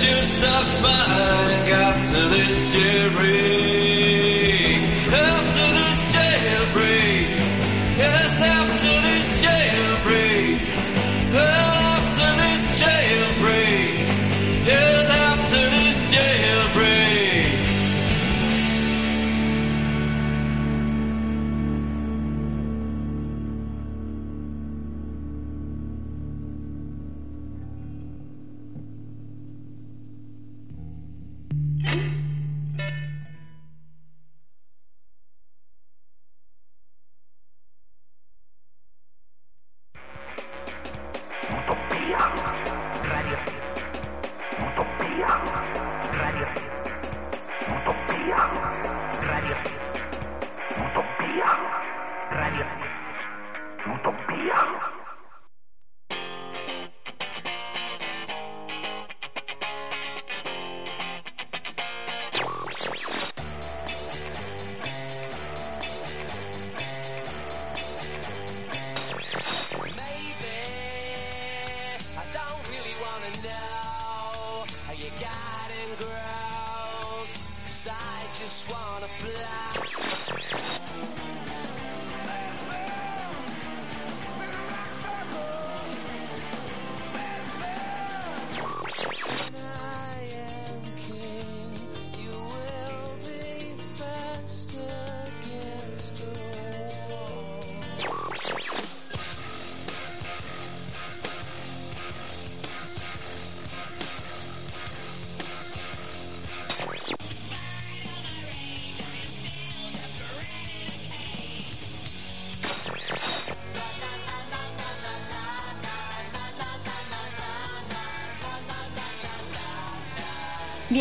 It just stop smiling after this jury.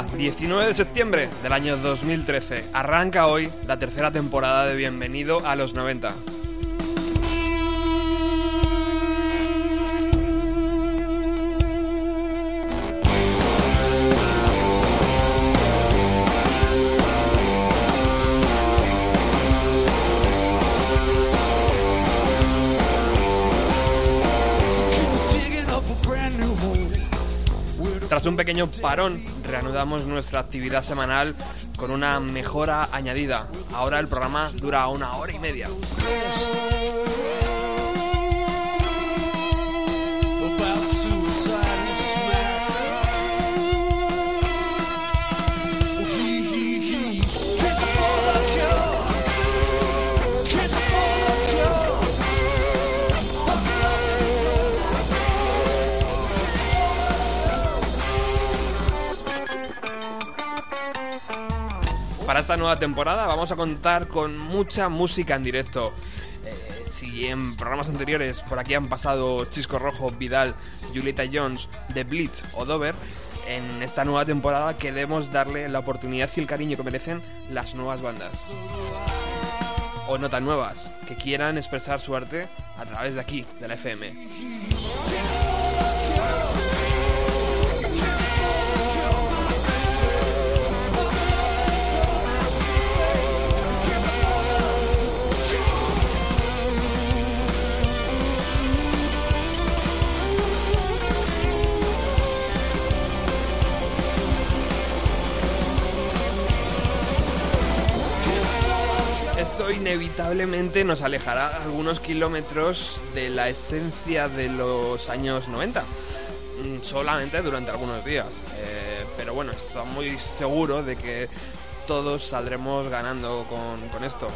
Hola, hola, 19 de septiembre del año 2013. Arranca hoy la tercera temporada de Bienvenido a los 90. Un pequeño parón, reanudamos nuestra actividad semanal con una mejora añadida. Ahora el programa dura una hora y media. Esta nueva temporada vamos a contar con mucha música en directo. Eh, si en programas anteriores por aquí han pasado Chisco Rojo, Vidal, Julieta Jones, The Blitz o Dover, en esta nueva temporada queremos darle la oportunidad y el cariño que merecen las nuevas bandas. O no tan nuevas, que quieran expresar su arte a través de aquí, de la FM. Inevitablemente nos alejará algunos kilómetros de la esencia de los años 90. Mm, Solamente durante algunos días. Eh, pero bueno, estoy muy seguro de que todos saldremos ganando con, con esto.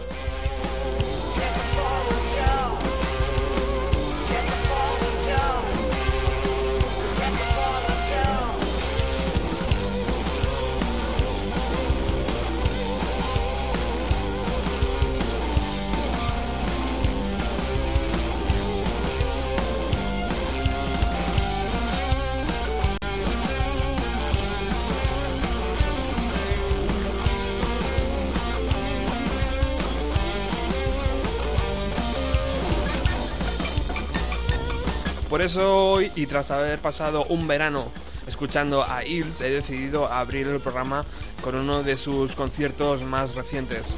Por eso hoy, y tras haber pasado un verano escuchando a Hills, he decidido abrir el programa con uno de sus conciertos más recientes.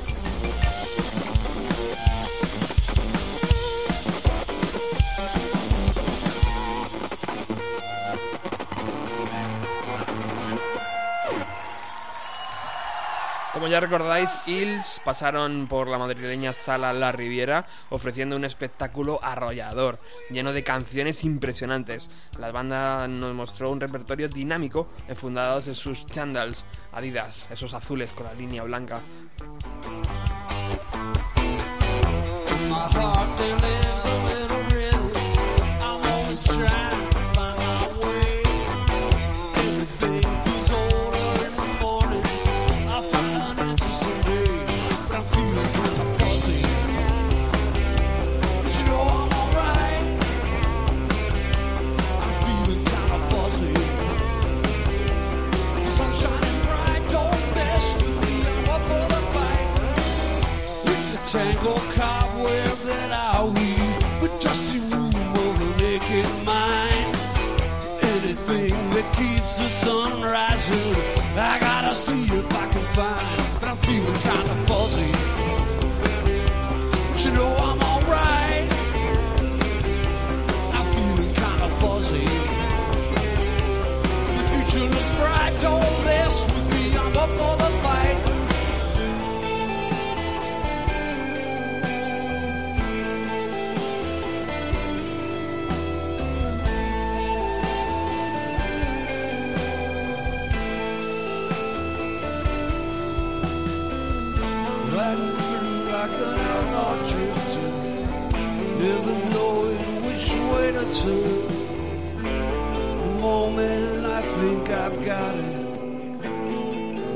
Ya recordáis, Hills pasaron por la madrileña sala La Riviera ofreciendo un espectáculo arrollador, lleno de canciones impresionantes. La banda nos mostró un repertorio dinámico enfundados en sus chandals Adidas, esos azules con la línea blanca. If I can find. But I've got it,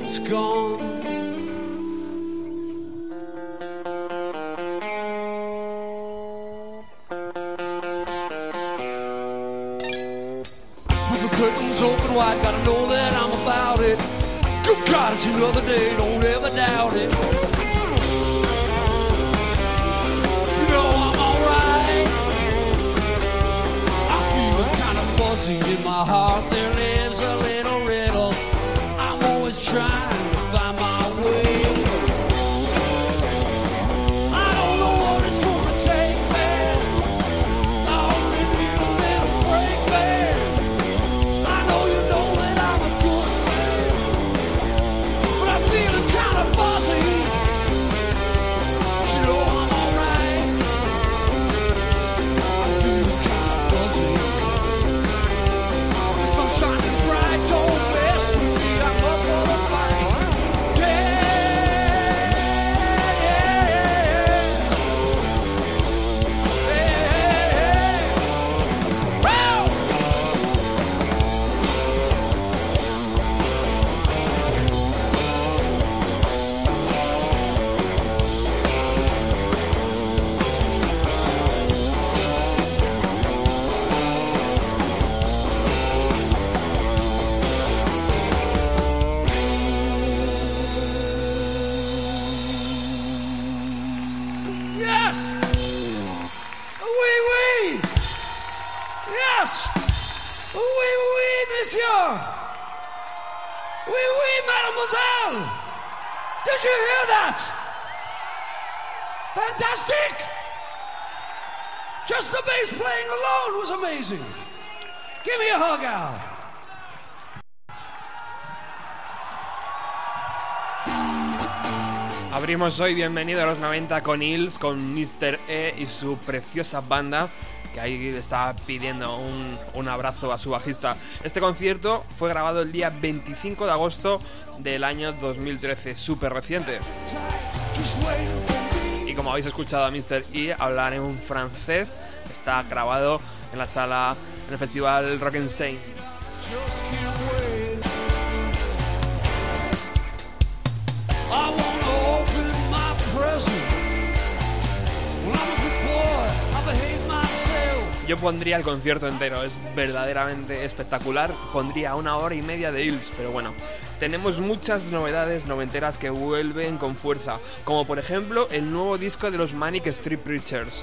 it's gone. With the curtains open wide, gotta know that I'm about it. Good God, it's another day, don't ever doubt it. In my heart. There Hoy Bienvenido a los 90 con Hills, con Mr. E y su preciosa banda, que ahí está pidiendo un, un abrazo a su bajista. Este concierto fue grabado el día 25 de agosto del año 2013, súper reciente. Y como habéis escuchado a Mr. E hablar en un francés, está grabado en la sala, en el festival Rock and Yo pondría el concierto entero, es verdaderamente espectacular. Pondría una hora y media de Hills, pero bueno, tenemos muchas novedades noventeras que vuelven con fuerza, como por ejemplo el nuevo disco de los Manic Street Preachers.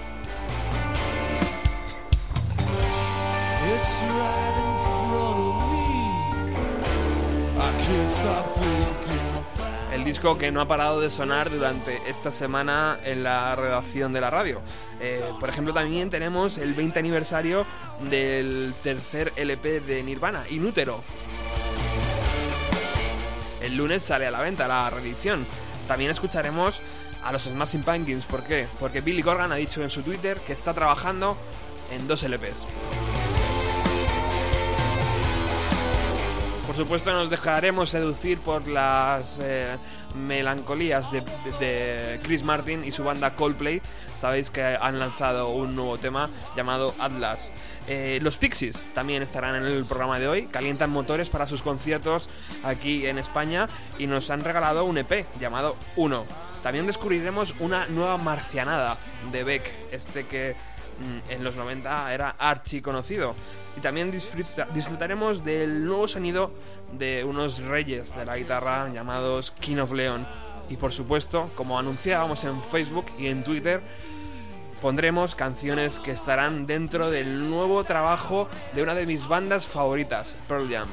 El disco que no ha parado de sonar durante esta semana en la redacción de la radio. Eh, por ejemplo, también tenemos el 20 aniversario del tercer LP de Nirvana, Inútero. El lunes sale a la venta la reedición. También escucharemos a los Smashing Pumpkins. ¿Por qué? Porque Billy Corgan ha dicho en su Twitter que está trabajando en dos LPs. Por supuesto nos dejaremos seducir por las eh, melancolías de, de Chris Martin y su banda Coldplay. Sabéis que han lanzado un nuevo tema llamado Atlas. Eh, los Pixies también estarán en el programa de hoy. Calientan motores para sus conciertos aquí en España y nos han regalado un EP llamado Uno. También descubriremos una nueva marcianada de Beck, este que en los 90 era archi conocido. Y también disfruta- disfrutaremos del nuevo sonido de unos reyes de la guitarra llamados King of Leon. Y por supuesto, como anunciábamos en Facebook y en Twitter, pondremos canciones que estarán dentro del nuevo trabajo de una de mis bandas favoritas, Pearl Jam.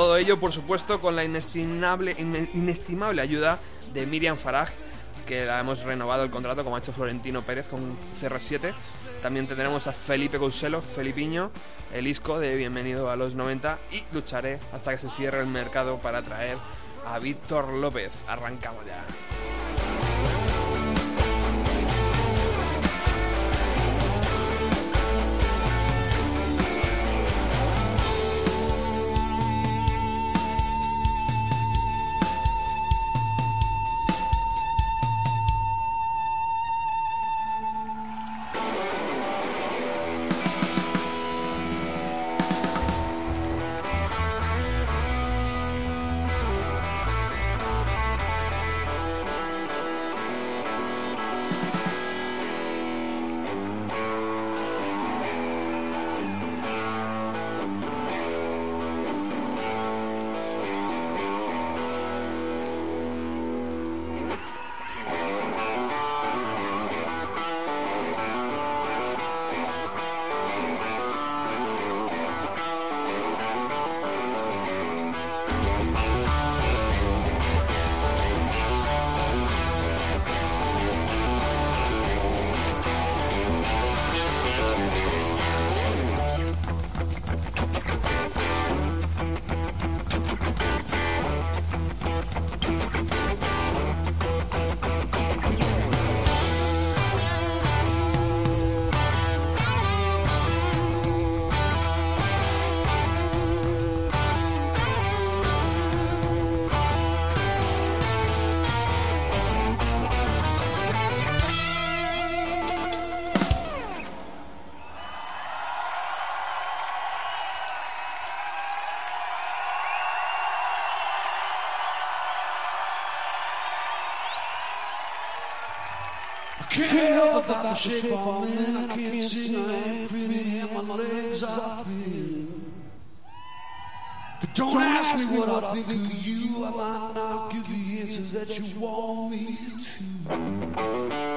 Todo ello, por supuesto, con la inestimable, ine- inestimable ayuda de Miriam Farag, que la hemos renovado el contrato, como ha hecho Florentino Pérez con CR7. También tendremos a Felipe Couselo, Felipiño, el isco de Bienvenido a los 90 y lucharé hasta que se cierre el mercado para traer a Víctor López. Arrancamos ya. Can't help about the shape I'm. I can't see my and my legs are thin. But don't, ask me what I think of you. I might not give the answers that you want me to.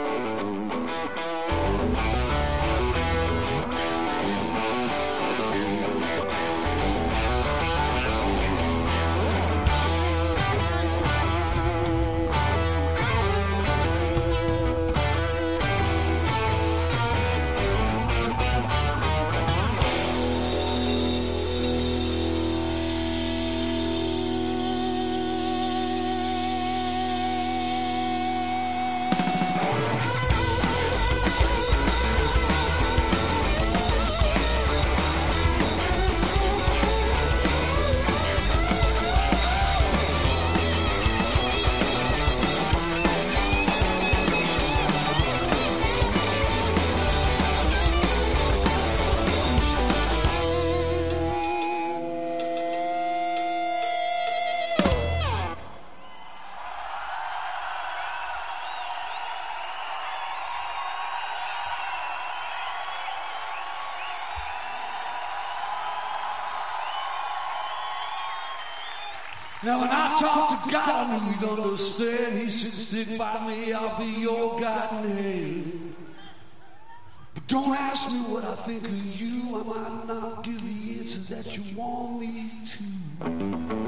God, I know He'd understand. He said, "Stick by me, I'll be your guiding hand." But don't ask me what I think of you. I might not give the answers that you want me to.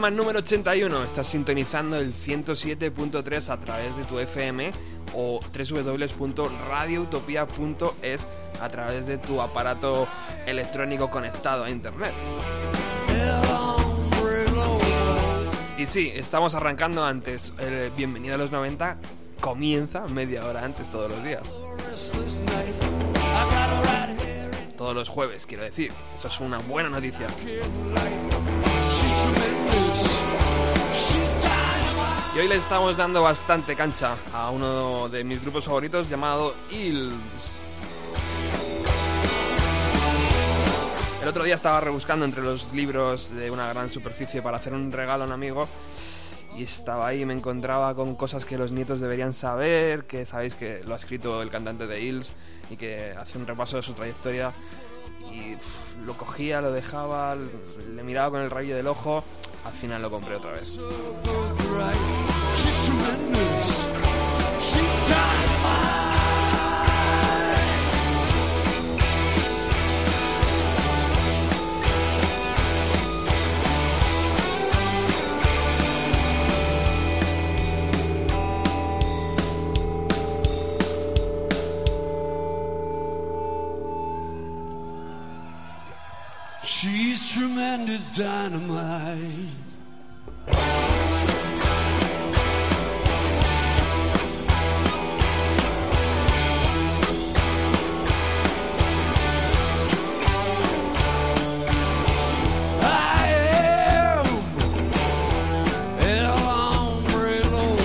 Programa número 81. Estás sintonizando el 107.3 a través de tu FM o www.radioutopia.es a través de tu aparato electrónico conectado a internet. Y sí, estamos arrancando antes. El Bienvenido a los 90 comienza media hora antes todos los días. Todos los jueves, quiero decir. Eso es una buena noticia. Y hoy le estamos dando bastante cancha a uno de mis grupos favoritos llamado Hills. El otro día estaba rebuscando entre los libros de una gran superficie para hacer un regalo a un amigo y estaba ahí y me encontraba con cosas que los nietos deberían saber, que sabéis que lo ha escrito el cantante de Hills y que hace un repaso de su trayectoria y lo cogía, lo dejaba, le miraba con el rayo del ojo, al final lo compré otra vez. Hombre lobo.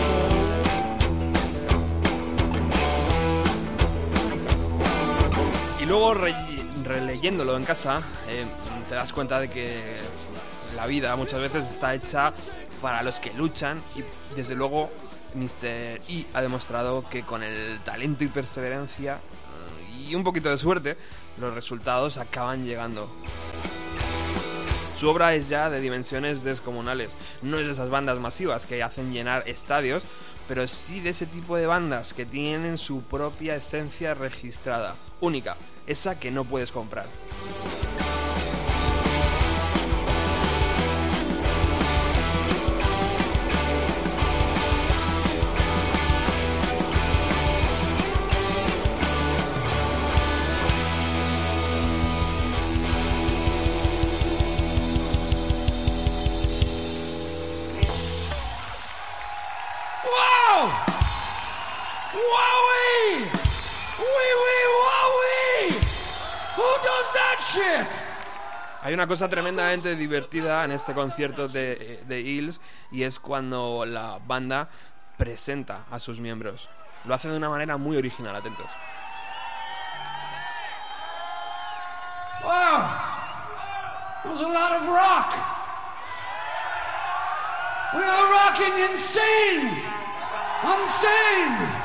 Y luego re- releyéndolo en casa, eh, te das cuenta de que la vida muchas veces está hecha para los que luchan y desde luego Mr. E ha demostrado que con el talento y perseverancia eh, y un poquito de suerte los resultados acaban llegando. Su obra es ya de dimensiones descomunales. No es de esas bandas masivas que hacen llenar estadios, pero sí de ese tipo de bandas que tienen su propia esencia registrada, única, esa que no puedes comprar. Hay una cosa tremendamente divertida en este concierto de, de Eels y es cuando la banda presenta a sus miembros. Lo hace de una manera muy original, atentos. Wow! A lot of rock. We are rocking insane! Insane!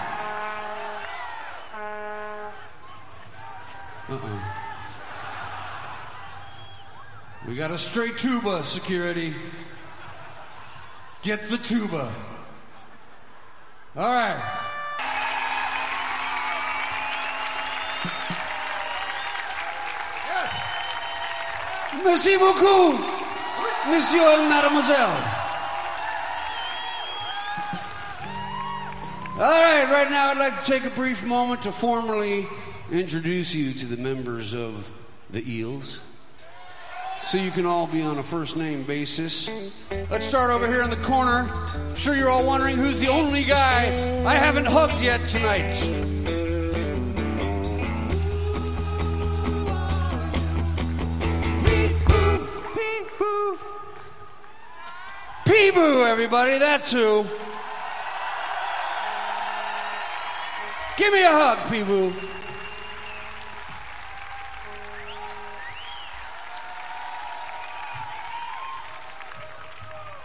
We got a straight tuba, security. Get the tuba. All right. Yes. Merci beaucoup, monsieur and mademoiselle. All right, right now I'd like to take a brief moment to formally introduce you to the members of the Eels. So you can all be on a first name basis. Let's start over here in the corner. I'm sure you're all wondering who's the only guy I haven't hugged yet tonight. Peeboo, everybody, that's who. Give me a hug, Peeboo.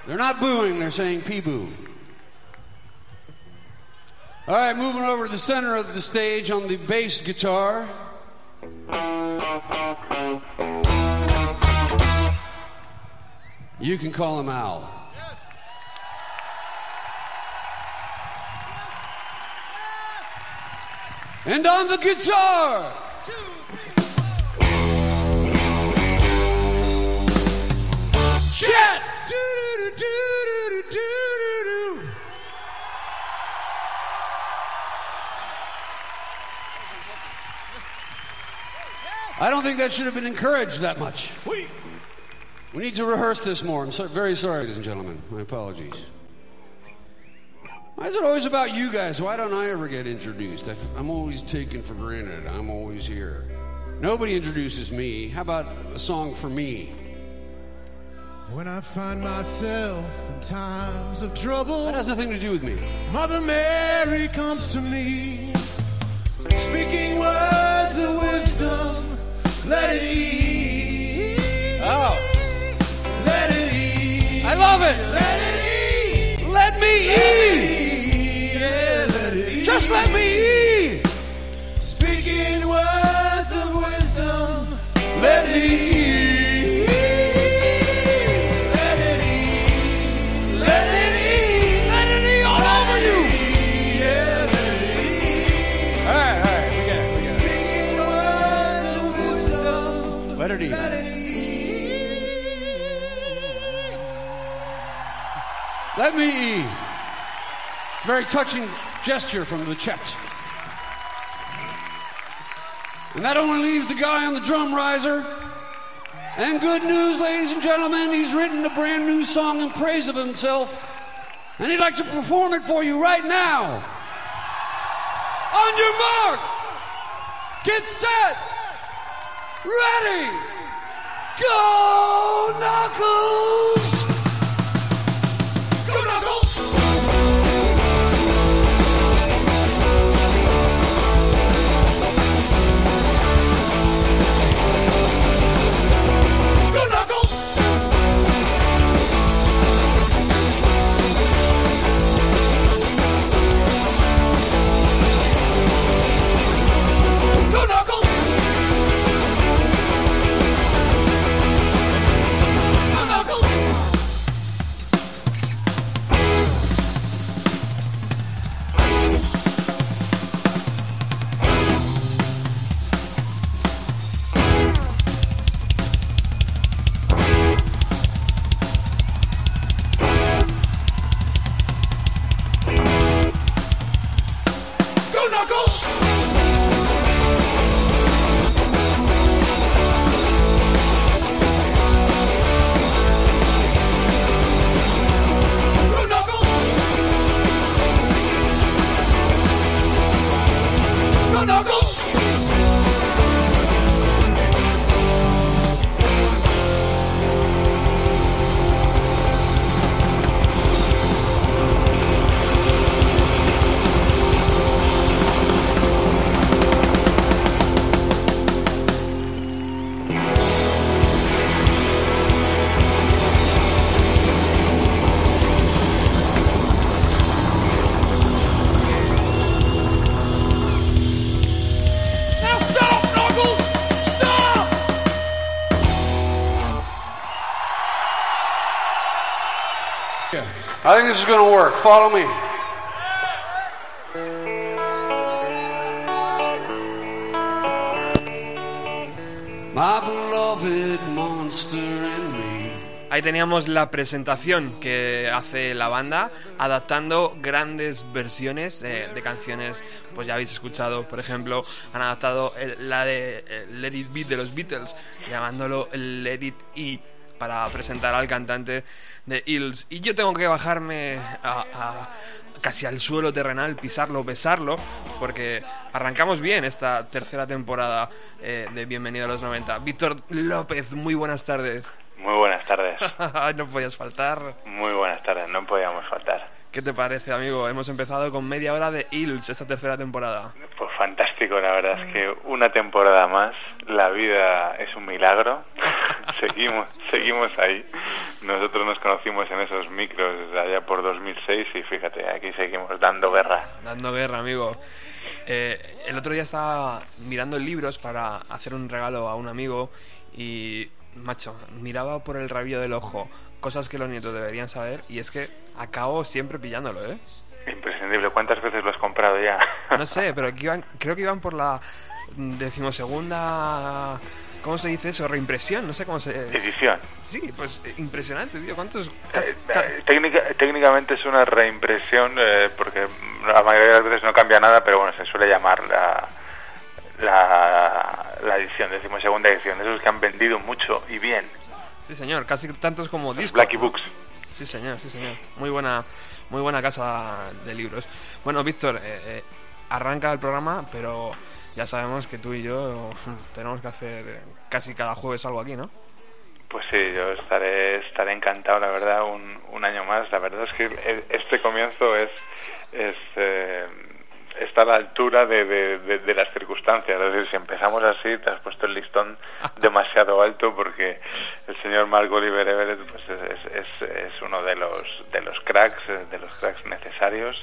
They're not booing, they're saying pee boo. All right, moving over to the center of the stage on the bass guitar. You can call him Al. And on the guitar. Chet! I don't think that should have been encouraged that much. We, we need to rehearse this more. I'm so, very sorry, ladies and gentlemen. My apologies. Why is it always about you guys? Why don't I ever get introduced? I, I'm always taken for granted. I'm always here. Nobody introduces me. How about a song for me? When I find myself in times of trouble, That has nothing to do with me. Mother Mary comes to me, speaking words of wisdom. Let it ease. Oh, Let it. I love it. Let it. Let me eat. Yeah, let it ease. Just let me eat. Speaking words of wisdom. Let it ease. Let me eat. Very touching gesture from the Chet. And that only leaves the guy on the drum riser. And good news, ladies and gentlemen, he's written a brand new song in praise of himself. And he'd like to perform it for you right now. On your mark, get set, ready, go, Knuckles! Follow me. My beloved monster me. Ahí teníamos la presentación que hace la banda adaptando grandes versiones eh, de canciones, pues ya habéis escuchado, por ejemplo, han adaptado la de eh, Let It Be de los Beatles, llamándolo Let It E para presentar al cantante de Hills. Y yo tengo que bajarme a, a- casi al suelo terrenal, pisarlo, besarlo, porque arrancamos bien esta tercera temporada eh, de Bienvenido a los 90. Víctor López, muy buenas tardes. Muy buenas tardes. no podías faltar. Muy buenas tardes, no podíamos faltar. ¿Qué te parece, amigo? Hemos empezado con media hora de Hills esta tercera temporada. Pues fantástico, la verdad es que una temporada más, la vida es un milagro. seguimos, seguimos ahí. Nosotros nos conocimos en esos micros allá por 2006 y fíjate, aquí seguimos dando guerra. Dando guerra, amigo. Eh, el otro día estaba mirando libros para hacer un regalo a un amigo y, macho, miraba por el rabillo del ojo cosas que los nietos deberían saber y es que acabo siempre pillándolo, ¿eh? Imprescindible. ¿Cuántas veces lo has comprado ya? No sé, pero que iban, creo que iban por la decimosegunda... ¿Cómo se dice eso? Reimpresión, no sé cómo se... Edición. Sí, pues eh, impresionante, tío. ¿Cuántos...? casi- Eh, eh, técnica- técnicamente es una reimpresión eh, porque la mayoría de las veces no cambia nada, pero bueno, se suele llamar la, la, la edición, decimos segunda edición, esos que han vendido mucho y bien. Sí, señor, casi tantos como discos. Blacky Books. Sí, señor, sí, señor. Muy buena, muy buena casa de libros. Bueno, Víctor, eh, eh, arranca el programa, pero ya sabemos que tú y yo tenemos que hacer casi cada jueves algo aquí, ¿no? Pues sí, yo estaré, estaré encantado, la verdad, un, un año más. La verdad es que este comienzo es, es eh, está a la altura de, de- de- de las circunstancias. Es decir, si empezamos así, te has puesto el listón demasiado alto porque el señor Mark Oliver Everett pues es, es, es- uno de los, de los cracks, de los cracks necesarios.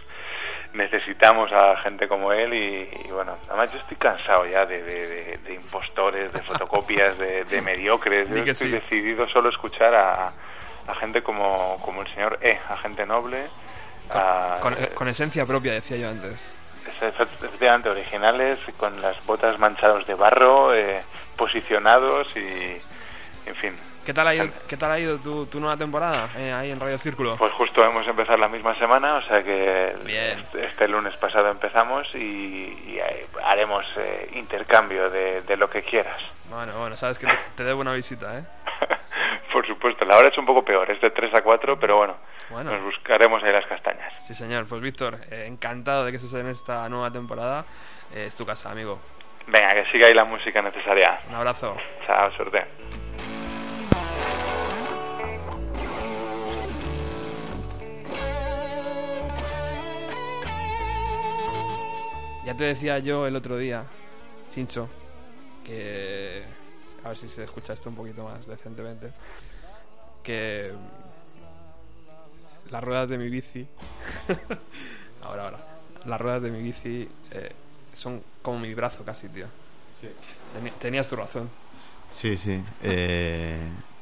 Necesitamos a gente como él y, y bueno, además yo estoy cansado ya de, impostores, de fotocopias, de, mediocres. Yo estoy sí. decidido solo escuchar a, a gente como, como el señor E, a gente noble, a- Con, eh, con esencia propia, decía yo antes. Efectivamente originales, con las botas manchadas de barro, eh, posicionados y, en fin. ¿Qué tal ha ido, qué tal ha ido tu, tu nueva temporada eh, ahí en Radio Círculo? Pues justo hemos empezado la misma semana, o sea que Bien. este, este lunes pasado empezamos y, y, haremos eh, intercambio de, de lo que quieras. Bueno, bueno, sabes que te, te debo una visita, ¿eh? Por supuesto, la hora es un poco peor, es de 3 a 4, pero bueno, Bueno. nos buscaremos ahí las castañas. Sí, señor. Pues Víctor, eh, encantado de que estés en esta nueva temporada. Eh, es tu casa, amigo. Venga, que siga ahí la música necesaria. Un abrazo. Chao, suerte. Ya te decía yo el otro día, Chincho, que... A ver si se escucha esto un poquito más decentemente. Que... Las ruedas de mi bici... ahora, ahora. Las ruedas de mi bici eh, son como mi brazo casi, tío. Teni- Tenías tu razón. Sí, sí. eh,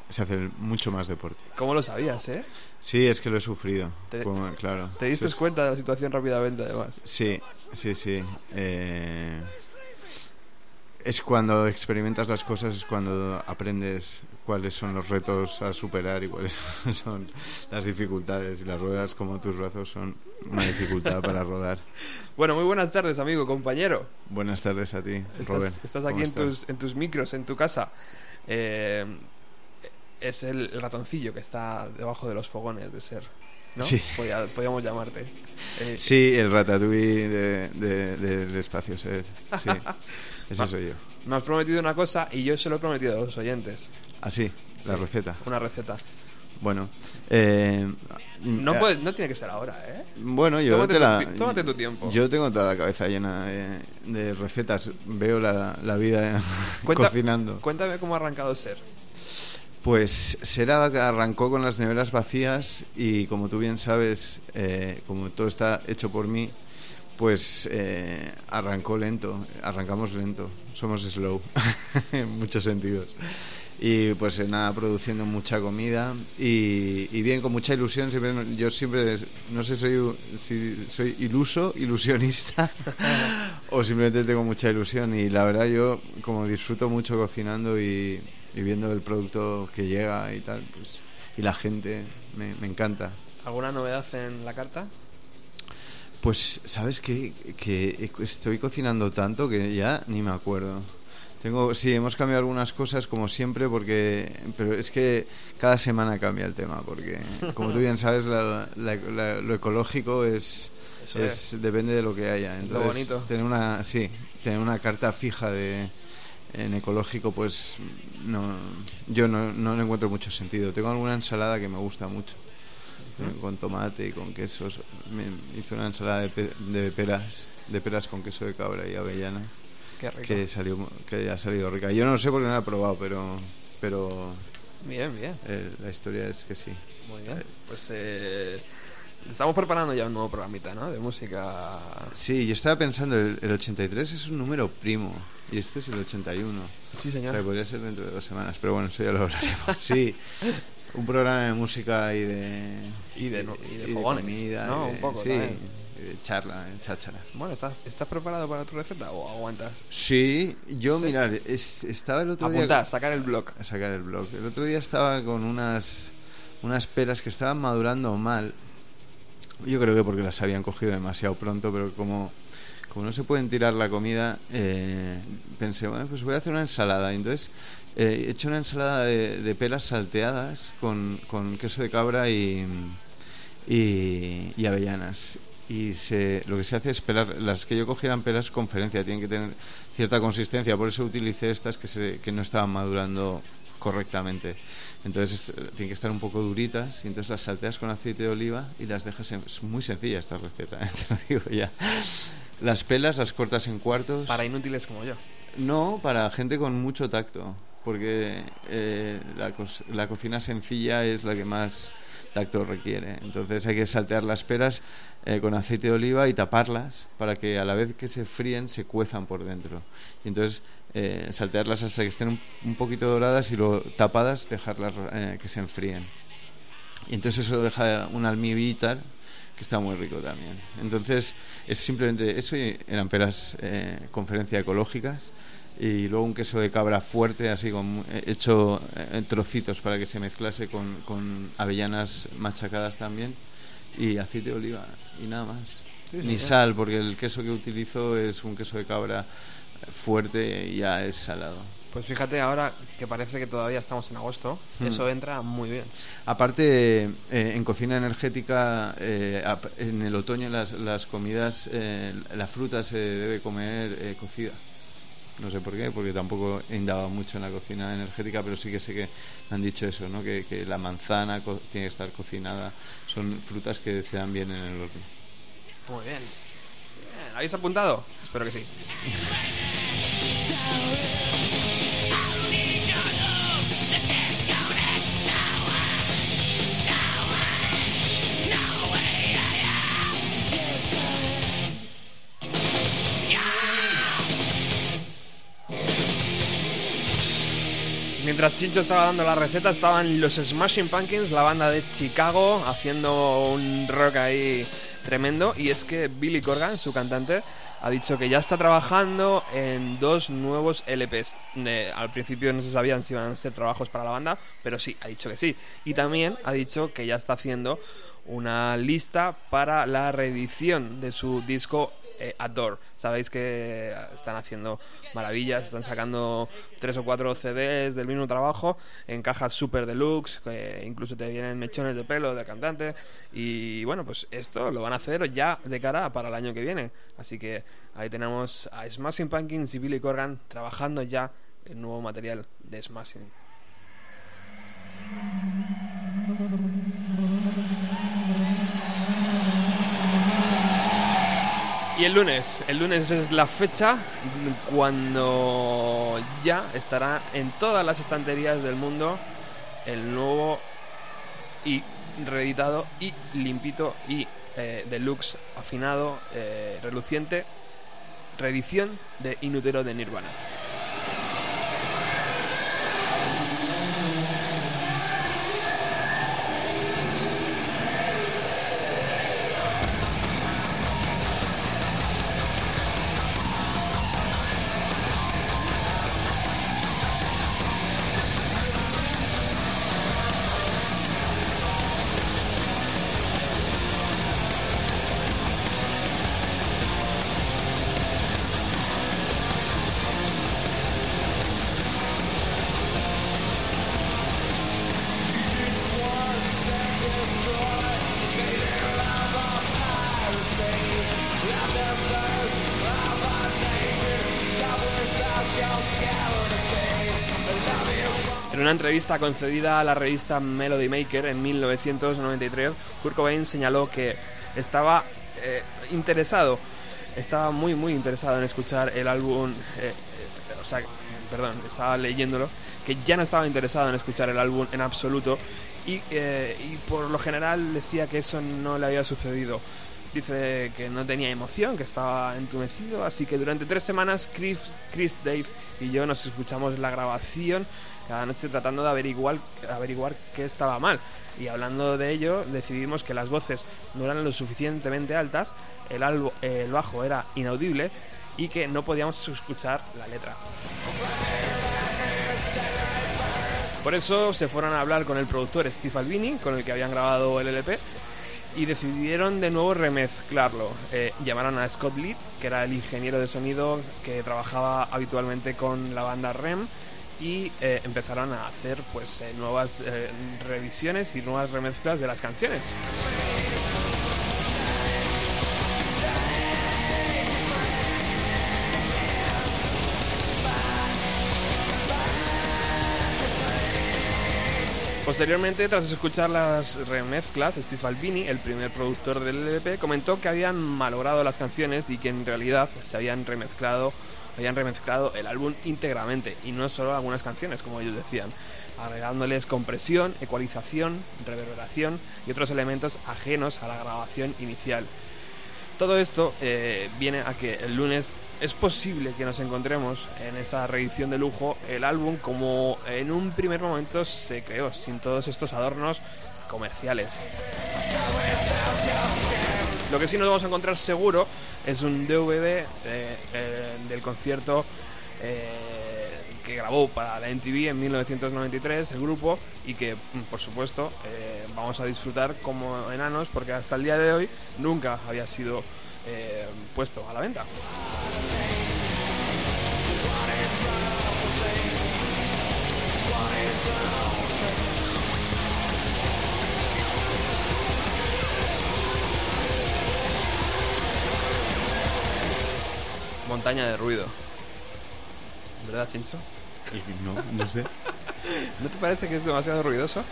se hace mucho más deporte. ¿Cómo lo sabías, eh? Sí, es que lo he sufrido. Te- como- claro. ¿Te diste es- cuenta de la situación rápidamente, además? Sí, sí, sí. eh, es cuando experimentas las cosas, es cuando aprendes cuáles son los retos a superar y cuáles son las dificultades. Y las ruedas, como tus brazos, son una dificultad para rodar. Bueno, muy buenas tardes, amigo, compañero. Buenas tardes a ti, Robert. Estás, estás ¿Cómo aquí en estás? tus, en tus micros, en tu casa. Eh, es el, ratoncillo que está debajo de los fogones de ser. ¿no? Sí. Podía- podíamos llamarte. Eh, Sí, el ratatouille de- de- del espacio. Sí, sí. ese soy yo. Me has prometido una cosa y yo se lo he prometido a los oyentes. Así, la Sí, receta. Una receta. Bueno, eh, No, eh, puedes, no tiene que ser ahora, ¿eh? Bueno, yo Tómate te tu la, ti- tómate tu tiempo. Yo tengo toda la cabeza llena de, de recetas. Veo la, la vida Cuenta- cocinando. Cuéntame cómo ha arrancado ser. Pues Sera arrancó con las neveras vacías y como tú bien sabes, eh, como todo está hecho por mí, pues eh, arrancó lento, arrancamos lento, somos slow en muchos sentidos. Y pues eh, nada, produciendo mucha comida y, y bien, con mucha ilusión. Siempre, yo siempre, no sé soy, si soy iluso, ilusionista o simplemente tengo mucha ilusión y la verdad yo como disfruto mucho cocinando y, y viendo el producto que llega y tal, pues y la gente, me, me encanta. ¿Alguna novedad en la carta? Pues, ¿sabes qué? Que estoy cocinando tanto que ya ni me acuerdo. Tengo, sí, hemos cambiado algunas cosas como siempre, porque, pero es que cada semana cambia el tema, porque como tú bien sabes, la- la- la- lo ecológico es, es, depende de lo que haya. Entonces, bonito. tener una, sí, tener una carta fija de en ecológico, pues no, yo no, no le encuentro mucho sentido. Tengo alguna ensalada que me gusta mucho con tomate y con quesos. Me hice una ensalada de, pe- de peras, de peras con queso de cabra y avellanas Qué rico. que salió que ha salido rica. Yo no sé porque no la he probado, pero pero Bien, bien. eh, la historia es que sí. Muy bien. Pues eh, estamos preparando ya un nuevo programita, ¿no? De música. Sí, yo estaba pensando, el, el 83 es un número primo y este es el 81. Sí, O sea, señor. podría ser dentro de dos semanas, pero bueno, eso ya lo hablaremos. Sí, un programa de música y de... Y de no- y de fogones, comida. ¿no? y Un poco Sí, también. De charla, de cháchara. Bueno, ¿estás, ¿estás preparado para tu receta o aguantas? Sí, yo, Sí. mirar, es- estaba el otro día... Apuntar, sacar el blog. a sacar el blog. El otro día estaba con unas, unas peras que estaban madurando mal. Yo creo que porque las habían cogido demasiado pronto, pero como, como no se pueden tirar la comida, eh, pensé, bueno, pues voy a hacer una ensalada. Y entonces eh, he hecho una ensalada de, de peras salteadas con, con queso de cabra y, y, y avellanas. Y se, lo que se hace es pelar, las que yo cogí eran peras conferencia, tienen que tener cierta consistencia, por eso utilicé estas que, se, que no estaban madurando correctamente. Entonces tienen que estar un poco duritas y entonces las salteas con aceite de oliva y las dejas en... Es muy sencilla esta receta, ¿eh? te lo digo ya. Las pelas las cortas en cuartos. Para inútiles como yo. No, para gente con mucho tacto, porque eh, la, cos- la cocina sencilla es la que más tacto requiere. Entonces hay que saltear las peras eh, con aceite de oliva y taparlas para que a la vez que se fríen se cuezan por dentro. Y entonces eh, saltearlas hasta que estén un, poquito doradas y luego tapadas dejarlas eh, que se enfríen. Y entonces eso deja un almíbar que está muy rico también. Entonces es simplemente eso y eran peras conferencia ecológicas y luego un queso de cabra fuerte así con, hecho en trocitos para que se mezclase con, con avellanas machacadas también y aceite de oliva y nada más. Ni sal porque el queso que utilizo es un queso de cabra fuerte y ya es salado. Pues fíjate ahora que parece que todavía estamos en agosto. Hmm. Eso entra muy bien. Aparte, eh, en cocina energética, eh, en el otoño las, las comidas, eh, la fruta se debe comer eh, cocida. No sé por qué, porque tampoco he indagado mucho en la cocina energética, pero sí que sé que me han dicho eso, ¿no? que, que la manzana co- tiene que estar cocinada. Son frutas que se dan bien en el horno. Muy bien. Bien, ¿Habéis apuntado? Espero que sí. Mientras Chincho estaba dando la receta, estaban los Smashing Pumpkins, la banda de Chicago, haciendo un rock ahí tremendo. Y es que Billy Corgan, su cantante, ha dicho que ya está trabajando en dos nuevos LPs. Al principio no se sabían si iban a ser trabajos para la banda, pero sí, ha dicho que sí. Y también ha dicho que ya está haciendo una lista para la reedición de su disco eh, Adore. Sabéis que están haciendo maravillas, están sacando tres o cuatro CDs del mismo trabajo en cajas super deluxe, incluso te vienen mechones de pelo del cantante. Y bueno, pues esto lo van a hacer ya de cara para el año que viene. Así que ahí tenemos a Smashing Pumpkins y Billy Corgan trabajando ya en nuevo material de Smashing. Y el lunes, el lunes es la fecha cuando ya estará en todas las estanterías del mundo el nuevo y reeditado y limpito y eh, deluxe afinado, eh, reluciente reedición de Inutero de Nirvana. En una entrevista concedida a la revista Melody Maker en 1993, Kurt Cobain señaló que estaba eh, interesado, estaba muy muy interesado en escuchar el álbum, eh, eh, o sea, perdón, estaba leyéndolo, que ya no estaba interesado en escuchar el álbum en absoluto y, y por lo general decía que eso no le había sucedido. Dice que no tenía emoción, que estaba entumecido, así que durante tres semanas Chris, Chris, Dave y yo nos escuchamos la grabación cada noche tratando de averiguar, averiguar qué estaba mal. Y hablando de ello, decidimos que las voces no eran lo suficientemente altas, el, albo- el bajo era inaudible y que no podíamos escuchar la letra. Por eso se fueron a hablar con el productor Steve Albini, con el que habían grabado el LP, y decidieron de nuevo remezclarlo. Eh, llamaron a Scott Lee, que era el ingeniero de sonido que trabajaba habitualmente con la banda REM, y eh, empezaron a hacer pues eh, nuevas revisiones y nuevas remezclas de las canciones. Posteriormente, tras escuchar las remezclas, Steve Albini, el primer productor del LP, comentó que habían malogrado las canciones y que en realidad se habían remezclado, habían remezclado el álbum íntegramente y no solo algunas canciones, como ellos decían, agregándoles compresión, ecualización, reverberación y otros elementos ajenos a la grabación inicial. Todo esto eh, viene a que el lunes es posible que nos encontremos en esa reedición de lujo el álbum como en un primer momento se creó, sin todos estos adornos comerciales. Lo que sí nos vamos a encontrar seguro es un DVD eh, eh, del concierto que grabó para la MTV en 1993 el grupo y que mm, por supuesto eh, vamos a disfrutar como enanos porque hasta el día de hoy nunca había sido eh, puesto a la venta. Montaña de ruido. ¿Verdad, Chincho? No, no sé. ¿No te parece que es demasiado ruidoso?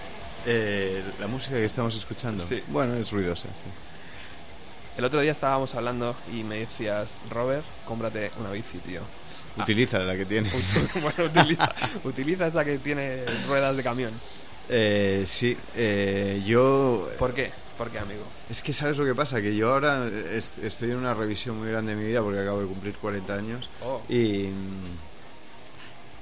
Eh, la música que estamos escuchando. Sí. Bueno, es ruidosa. sí. El otro día estábamos hablando y me decías, Robert, cómprate una bici, tío. Utiliza la que tiene. bueno, utiliza, utiliza esa que tiene ruedas de camión. Eh, sí, eh, yo... ¿Por qué? ¿Por qué, amigo? Es que sabes lo que pasa, que yo ahora est- estoy en una revisión muy grande de mi vida porque acabo de cumplir 40 años Oh. y,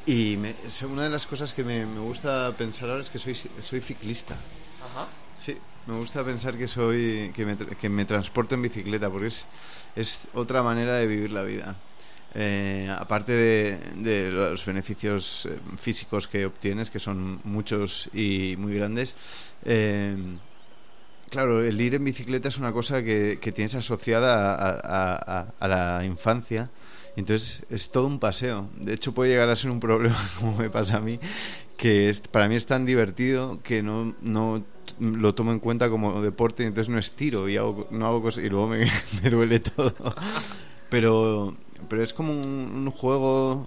y me- una de las cosas que me, me gusta pensar ahora es que soy, soy ciclista. Ajá. Sí, me gusta pensar que soy que me, que me transporto en bicicleta porque es, es otra manera de vivir la vida. Eh, aparte de, de los beneficios eh, físicos que obtienes, que son muchos y muy grandes, eh, claro, el ir en bicicleta es una cosa que, que tienes asociada a, a- a- a la infancia. Entonces es todo un paseo. De hecho puede llegar a ser un problema, como me pasa a mí, que es- para mí es tan divertido que no, no lo tomo en cuenta como deporte y entonces no estiro y hago, no hago cosas y luego me, me duele todo. Pero, pero es como un, un juego,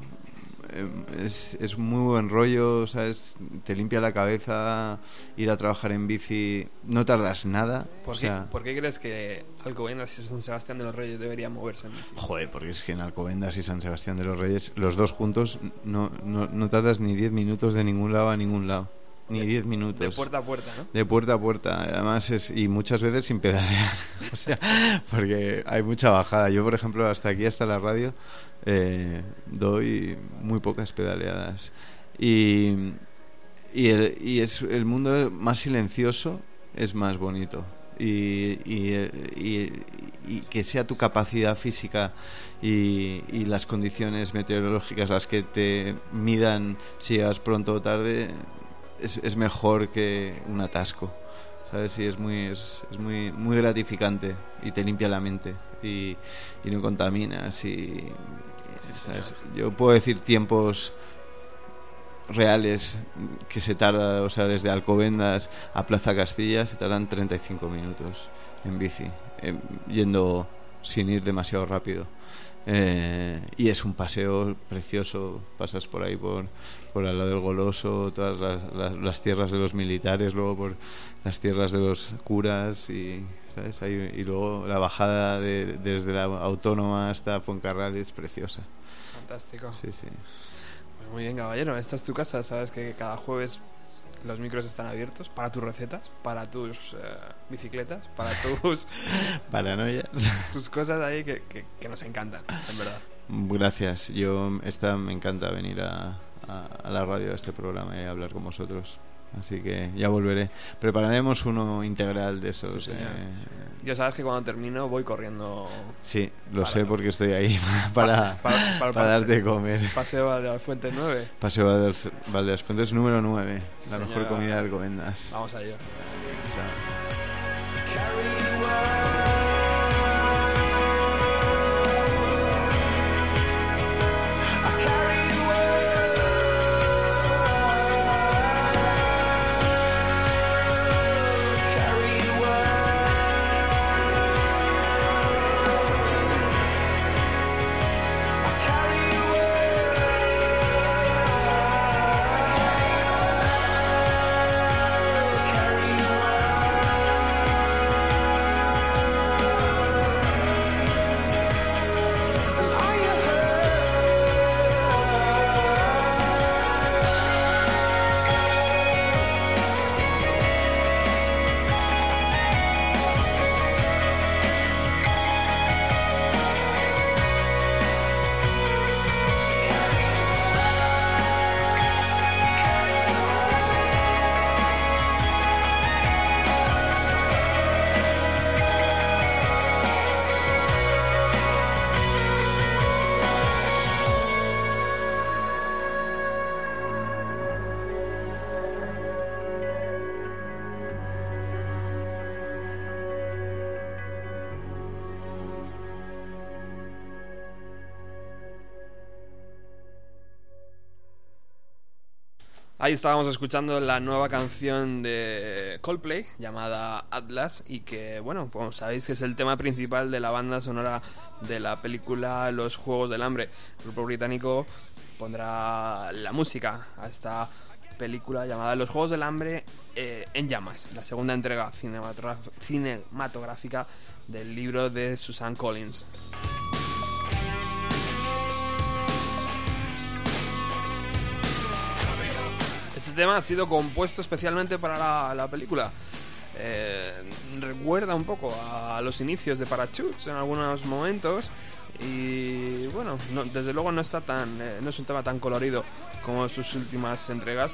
es, es muy buen rollo, ¿sabes? Te limpia la cabeza, ir a trabajar en bici, no tardas nada. ¿Por, qué, sea, por qué crees que Alcobendas y San Sebastián de los Reyes deberían moverse en bici? Joder, porque es que en Alcobendas y San Sebastián de los Reyes, los dos juntos, no, no, no tardas ni 10 minutos de ningún lado a ningún lado. Ni 10 minutos. De puerta a puerta, ¿no? De puerta a puerta, además es y muchas veces sin pedalear, o sea, porque hay mucha bajada. Yo, por ejemplo, hasta aquí, hasta la radio, eh, doy muy pocas pedaleadas. Y y, el, y es el mundo más silencioso es más bonito. Y, y, que sea tu capacidad física y, y las condiciones meteorológicas las que te midan si llegas pronto o tarde es, es mejor que un atasco sabes y es muy es, es muy muy gratificante y te limpia la mente y, y no contaminas y ¿sabes? yo puedo decir tiempos reales que se tarda, o sea, desde Alcobendas a Plaza Castilla se tardan 35 minutos en bici, em, yendo sin ir demasiado rápido. Eh, y es un paseo precioso, pasas por ahí por, por al lado del Goloso, todas las, las- las tierras de los militares, luego por las tierras de los curas y, ¿sabes? Ahí- y luego la bajada de- desde la autónoma hasta Fuencarral es preciosa. Fantástico. Sí, sí. Pues muy bien, caballero. Esta es tu casa. Sabes que cada jueves los micros están abiertos para tus recetas, para tus eh, bicicletas, para tus, Paranoias. tus cosas ahí que, que- que nos encantan, en verdad. Gracias. Yo esta me encanta venir a, a- a la radio a este programa y hablar con vosotros. Así que ya volveré. Prepararemos uno integral de esos. Sí, eh, Yo sabes que cuando termino voy corriendo sí, lo Para- sé porque estoy ahí para, para- para- para darte de comer. paseo a la Fuente 9. Paseo Valdes- Valdesfuentes número 9. La Señora. mejor comida de Alcobendas. Vamos allá. Chao. Ahí estábamos escuchando la nueva canción de Coldplay llamada Atlas y que, bueno, como sabéis que es el tema principal de la banda sonora de la película Los Juegos del Hambre. El grupo británico pondrá la música a esta película llamada Los Juegos del Hambre eh, en llamas, la segunda entrega cinematográfica del libro de Susan Collins. Este tema ha sido compuesto especialmente para la, la película. Eh, recuerda un poco a los inicios de Parachutes en algunos momentos. Y bueno, no- desde luego no está tan. eh, no es un tema tan colorido como sus últimas entregas.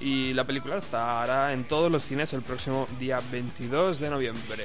Y la película estará en todos los cines el próximo día 22 de noviembre.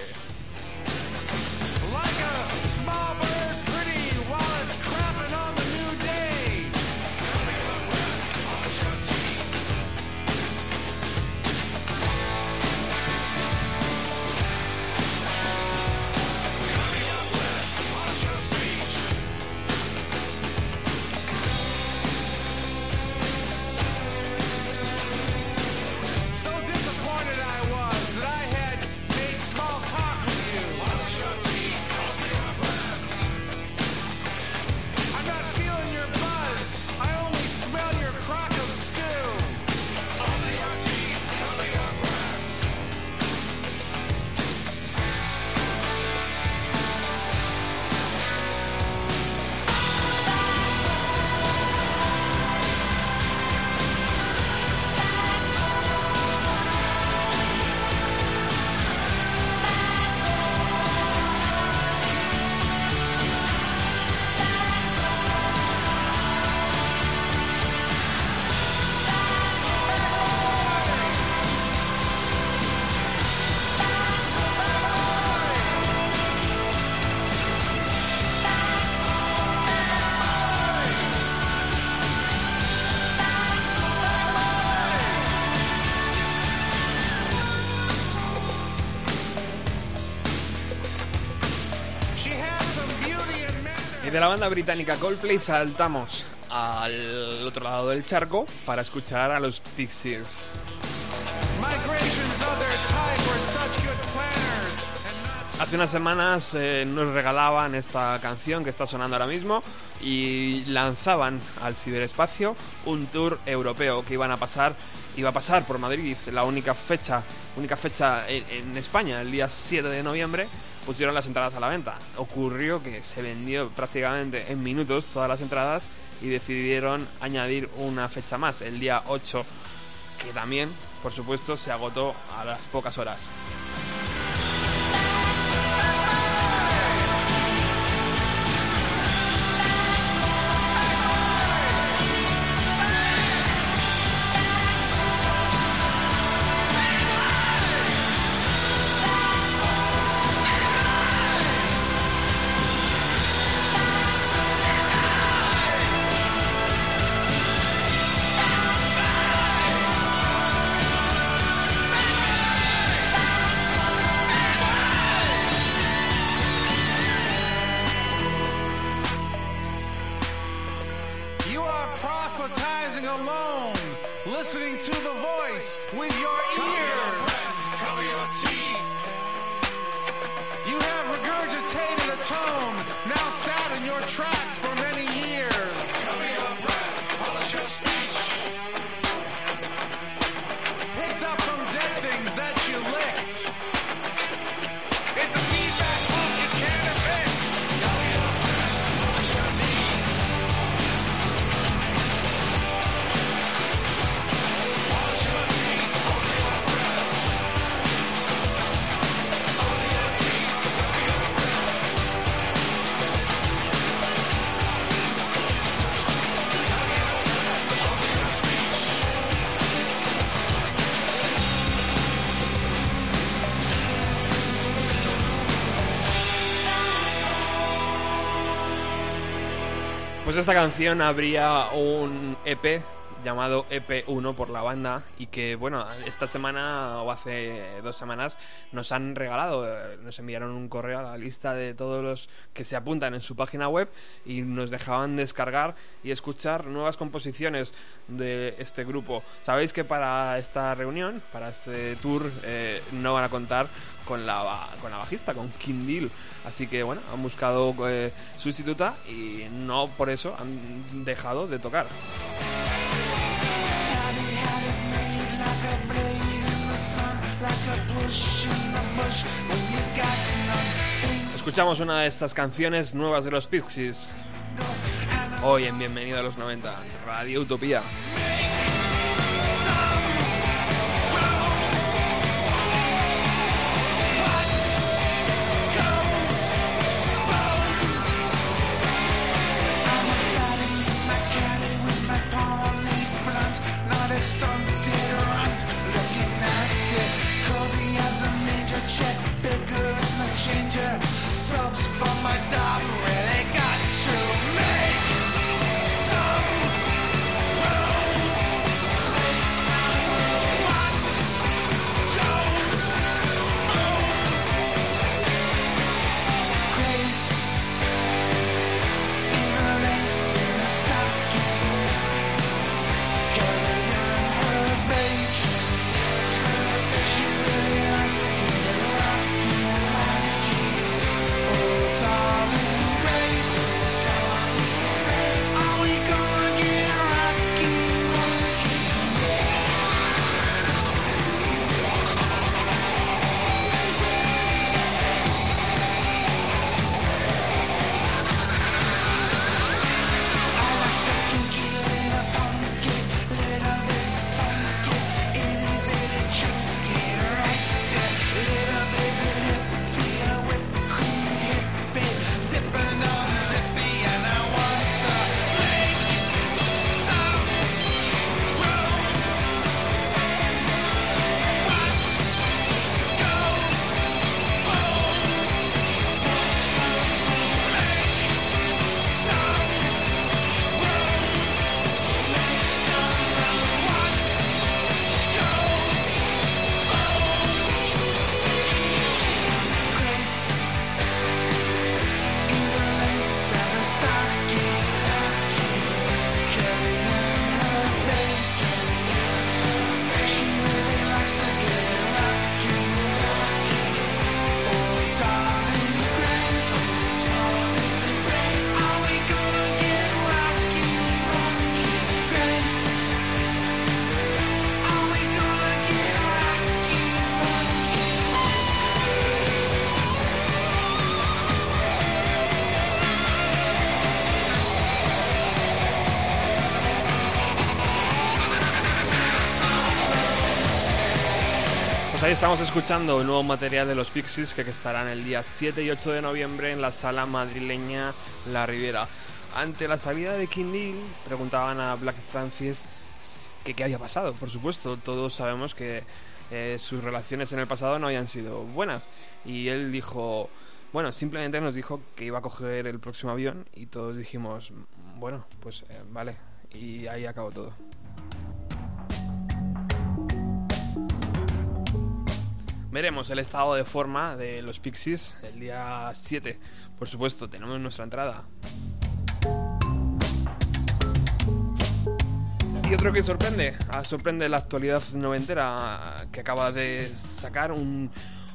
La banda británica Coldplay saltamos al otro lado del charco para escuchar a los Pixies. Hace unas semanas eh, nos regalaban esta canción que está sonando ahora mismo y lanzaban al ciberespacio un tour europeo que iban a pasar iba a pasar por Madrid, la única fecha, única fecha en, en España, el día 7 de noviembre, pusieron las entradas a la venta. Ocurrió que se vendió prácticamente en minutos todas las entradas y decidieron añadir una fecha más, el día 8, que también, por supuesto, se agotó a las pocas horas. Esta canción habría un EP llamado EP1 por la banda y que bueno, esta semana o hace dos semanas nos han regalado, eh, nos enviaron un correo a la lista de todos los que se apuntan en su página web y nos dejaban descargar y escuchar nuevas composiciones de este grupo. Sabéis que para esta reunión, para este tour, eh, no van a contar con la, con la bajista, con Kindil. Así que bueno, han buscado eh, sustituta y no por eso han dejado de tocar. Escuchamos una de estas canciones nuevas de los Pixies. Hoy en Bienvenido a los 90, Radio Utopía. Subs from my job really estamos escuchando el nuevo material de los Pixies que estarán el día 7 y 8 de noviembre en la sala madrileña La Ribera. Ante la salida de King Deal, preguntaban a Black Francis que qué había pasado. Por supuesto, todos sabemos que eh, sus relaciones en el pasado no habían sido buenas. Y él dijo, bueno, simplemente nos dijo que iba a coger el próximo avión y todos dijimos, bueno, pues eh, vale. Y ahí acabó todo. Veremos el estado de forma de los Pixies el día 7. Por supuesto, tenemos nuestra entrada. Y otro que sorprende, ah, sorprende la actualidad noventera ah, que acaba de sacar un-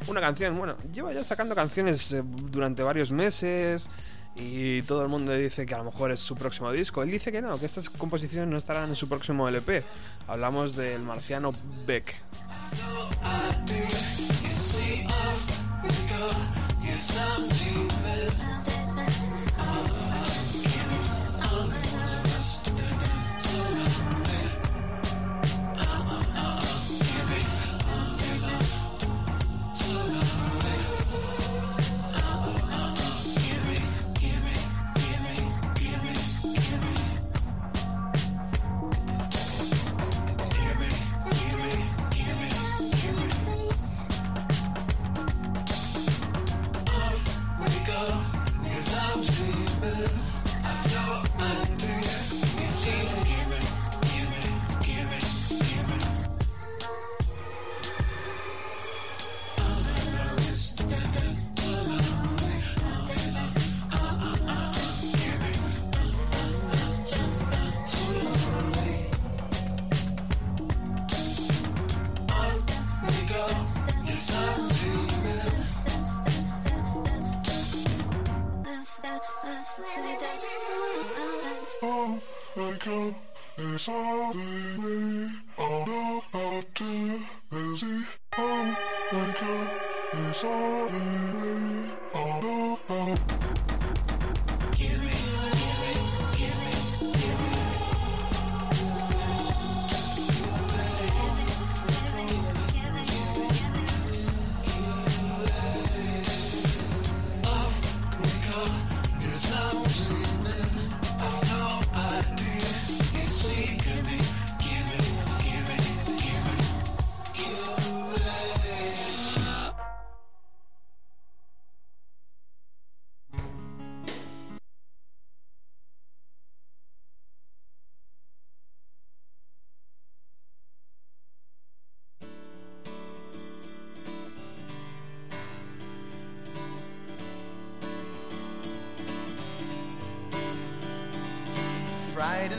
una canción. Bueno, lleva ya sacando canciones eh, durante varios meses y todo el mundo dice que a lo mejor es su próximo disco. Él dice que no, que estas composiciones no estarán en su próximo LP. Hablamos del marciano Beck.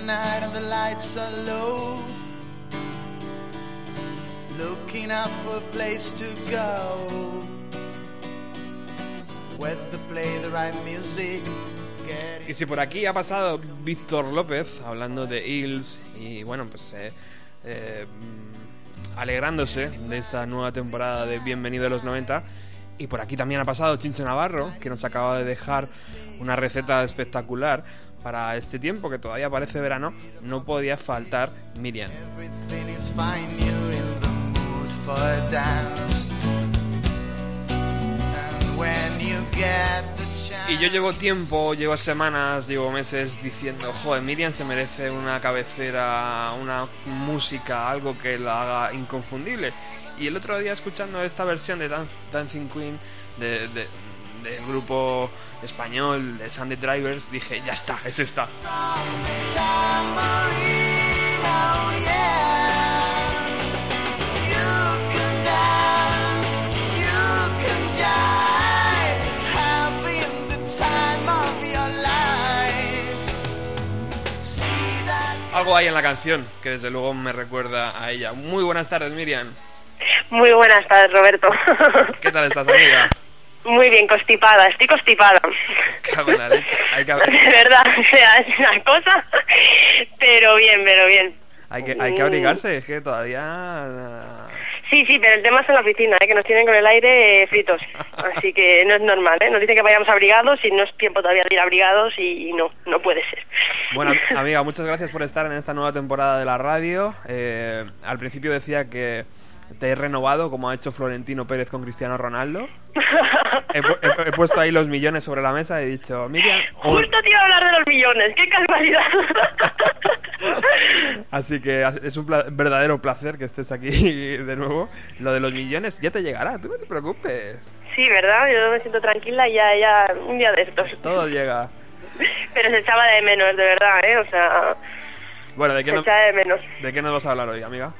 Night and the lights are low. Looking out for a place to go. Where to play the right music. Getting Y si por aquí ha pasado Víctor López hablando de Hills y bueno, pues eh, eh, alegrándose de esta nueva temporada de Bienvenido a los 90. Y por aquí también ha pasado Chincho Navarro, que nos acaba de dejar una receta espectacular para este tiempo que todavía parece verano. No podía faltar Miriam. Y yo llevo tiempo, llevo semanas, llevo meses diciendo, joder, Miriam se merece una cabecera, una música, algo que la haga inconfundible. Y el otro día escuchando esta versión de Dan- Dancing Queen de, de- del grupo español de Sunday Drivers, dije, ya está, es esta. Algo hay en la canción que desde luego me recuerda a ella. Muy buenas tardes, Miriam. Muy buenas tardes, Roberto. ¿Qué tal estás, amiga? Muy bien, constipada, estoy constipada. Cago en la leche. Hay que, De verdad, o sea, es una cosa, pero bien, pero bien. hay que, hay que abrigarse, es que todavía... Sí, sí, pero el tema es en la oficina, ¿eh? que nos tienen con el aire eh, fritos. Así que no es normal, ¿eh? Nos dicen que vayamos abrigados y no es tiempo todavía de ir abrigados y, y no, no puede ser. Bueno, amiga, muchas gracias por estar en esta nueva temporada de la radio. Eh, al principio decía que te he renovado como ha hecho Florentino Pérez con Cristiano Ronaldo. He, pu- he- he puesto ahí los millones sobre la mesa y he dicho, Miriam... un- Justo te iba a hablar de los millones, qué casualidad. Así que es un pla- verdadero placer que estés aquí de nuevo. Lo de los millones ya te llegará, tú no te preocupes. sí, ¿verdad? Yo me siento tranquila y ya, ya, un día de estos. Todo llega. Pero se echaba de menos, de verdad, ¿eh? O sea, Bueno, ¿de qué, se no- de menos. ¿de qué nos vas a hablar hoy, amiga?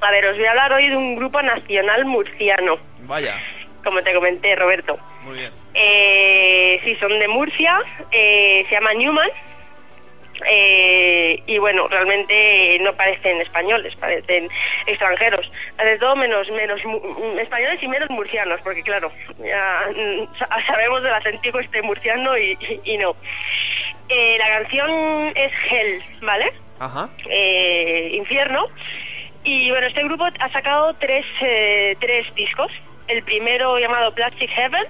A ver, os voy a hablar hoy de un grupo nacional murciano, Vaya, como te comenté, Roberto. muy bien. Eh, sí, son de Murcia, eh, se llama Newman. eh, y bueno, realmente no parecen españoles, parecen extranjeros. De todo menos, menos mm, españoles y menos murcianos, porque claro, ya mm, sa- sabemos del acentico este murciano y, y- y no. Eh, la canción es Hell, ¿vale? Ajá. eh, Infierno. Y bueno, este grupo ha sacado tres, eh, tres discos. El primero llamado Plastic Heaven,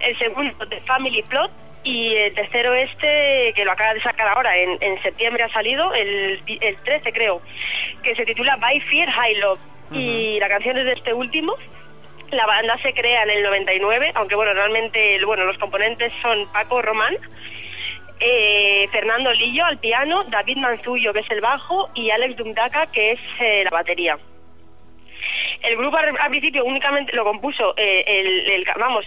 el segundo The Family Plot y el tercero este que lo acaba de sacar ahora, en, en septiembre ha salido, el, el 13 creo, que se titula By Fear High Love. Y la canción es de este último. La banda se crea en el 99, aunque bueno, realmente bueno, los componentes son Paco Román, eh, Fernando Lillo al piano, David Manzullo, que es el bajo, y Alex Dumdaka, que es eh, la batería. El grupo al, principio únicamente lo compuso eh, el, vamos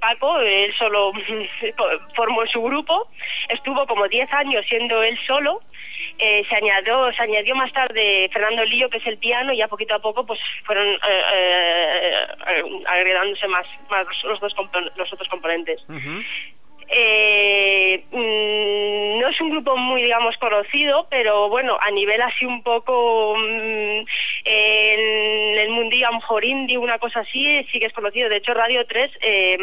Paco, él solo formó su grupo, estuvo como 10 años siendo él solo. se añadió se añadió más tarde Fernando Lillo que es el piano y ya poquito a poco pues fueron agregándose más los otros componentes eh, mm, no es un grupo muy, digamos, conocido, pero bueno, a nivel así un poco mm, en el mundillo, a lo mejor indie, una cosa así, sí que es conocido. De hecho, Radio 3 eh,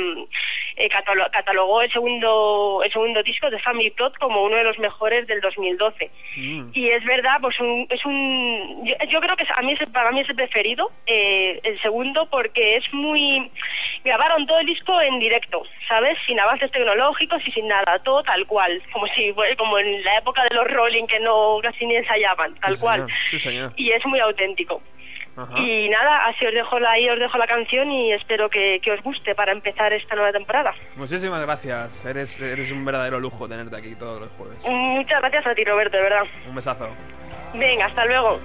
eh, catalo- catalogó el segundo, el segundo disco de Family Plot como uno de los mejores del 2012. Y es verdad, pues un- es un, yo, yo creo que a mí es, para mí es el preferido, eh, el segundo, porque es muy, grabaron todo el disco en directo, ¿sabes? Sin avances tecnológicos y sin nada, todo tal cual, como si como en la época de los Rolling que no casi ni ensayaban, tal Sí, cual. señor. Sí, señor. Y es muy auténtico. Ajá. Y nada, así os dejo la, ahí os dejo la canción y espero que, que os guste para empezar esta nueva temporada. Muchísimas gracias. Eres, eres un verdadero lujo tenerte aquí todos los jueves. Muchas gracias a ti, Roberto, de verdad. Un besazo. Venga, hasta luego.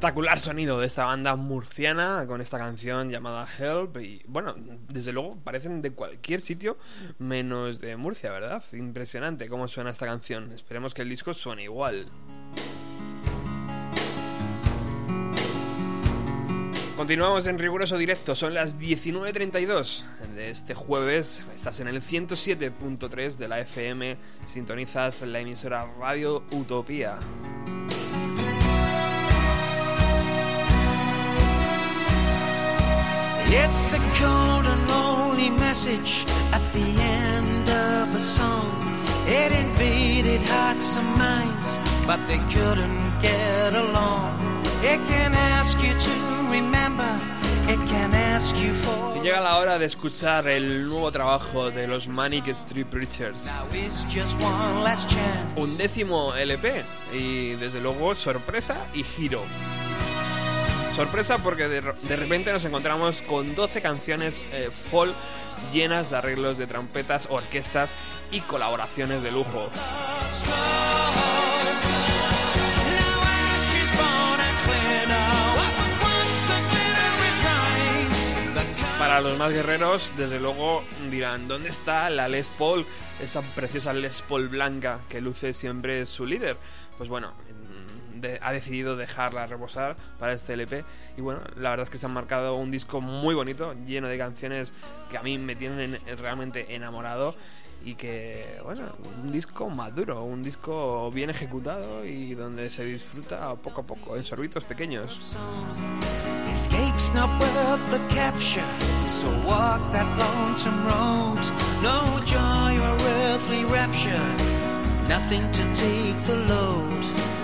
Espectacular sonido de esta banda murciana con esta canción llamada Help y bueno, desde luego parecen de cualquier sitio menos de Murcia, ¿verdad? Impresionante cómo suena esta canción. Esperemos que el disco suene igual. Continuamos en riguroso directo, son las 19.32 de este jueves, estás en el 107.3 de la FM, sintonizas la emisora Radio Utopía. It's a cold and lonely message at the end of a song. It invaded hearts and minds, but they couldn't get along. It can ask you to remember, it can ask you for. Y llega la hora de escuchar el nuevo trabajo de los Manic Street Preachers. Un décimo LP y desde luego sorpresa y giro. Sorpresa porque de, de repente nos encontramos con 12 canciones eh, folk llenas de arreglos de trompetas, orquestas y colaboraciones de lujo. Para los más guerreros, desde luego dirán, ¿dónde está la Les Paul? Esa preciosa Les Paul blanca que luce siempre su líder. Pues bueno, de- ha decidido dejarla reposar para este LP. Y bueno, la verdad es que se han marcado un disco muy bonito, lleno de canciones que a mí me tienen en- realmente enamorado. Y que, bueno, un disco maduro, un disco bien ejecutado y donde se disfruta poco a poco, en sorbitos pequeños. Nothing to take the load.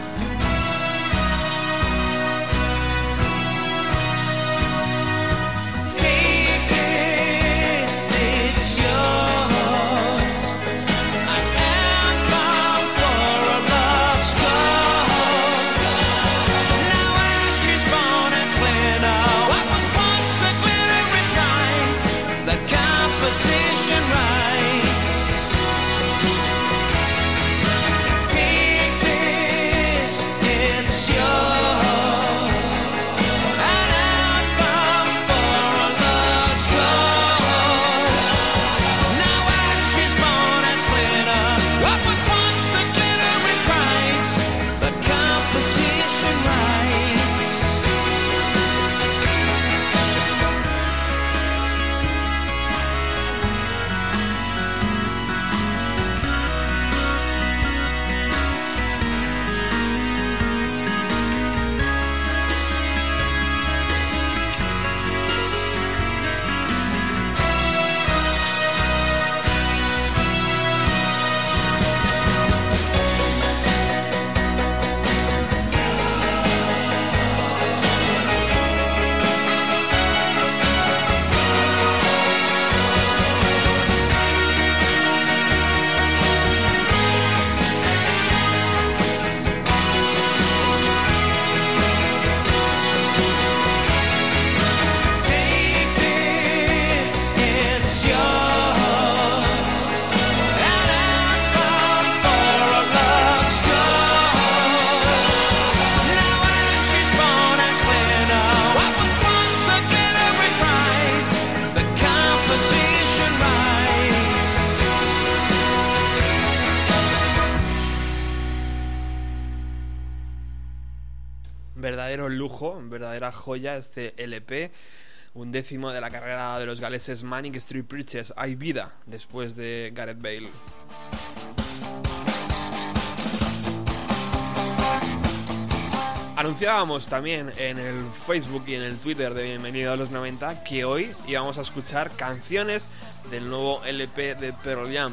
Joya este LP. Un décimo de la carrera de los galeses Manic Street Preachers. Hay vida después de Gareth Bale. Anunciábamos también en el Facebook y en el Twitter de Bienvenido a los 90 que hoy íbamos a escuchar canciones del nuevo LP de Pearl Jam.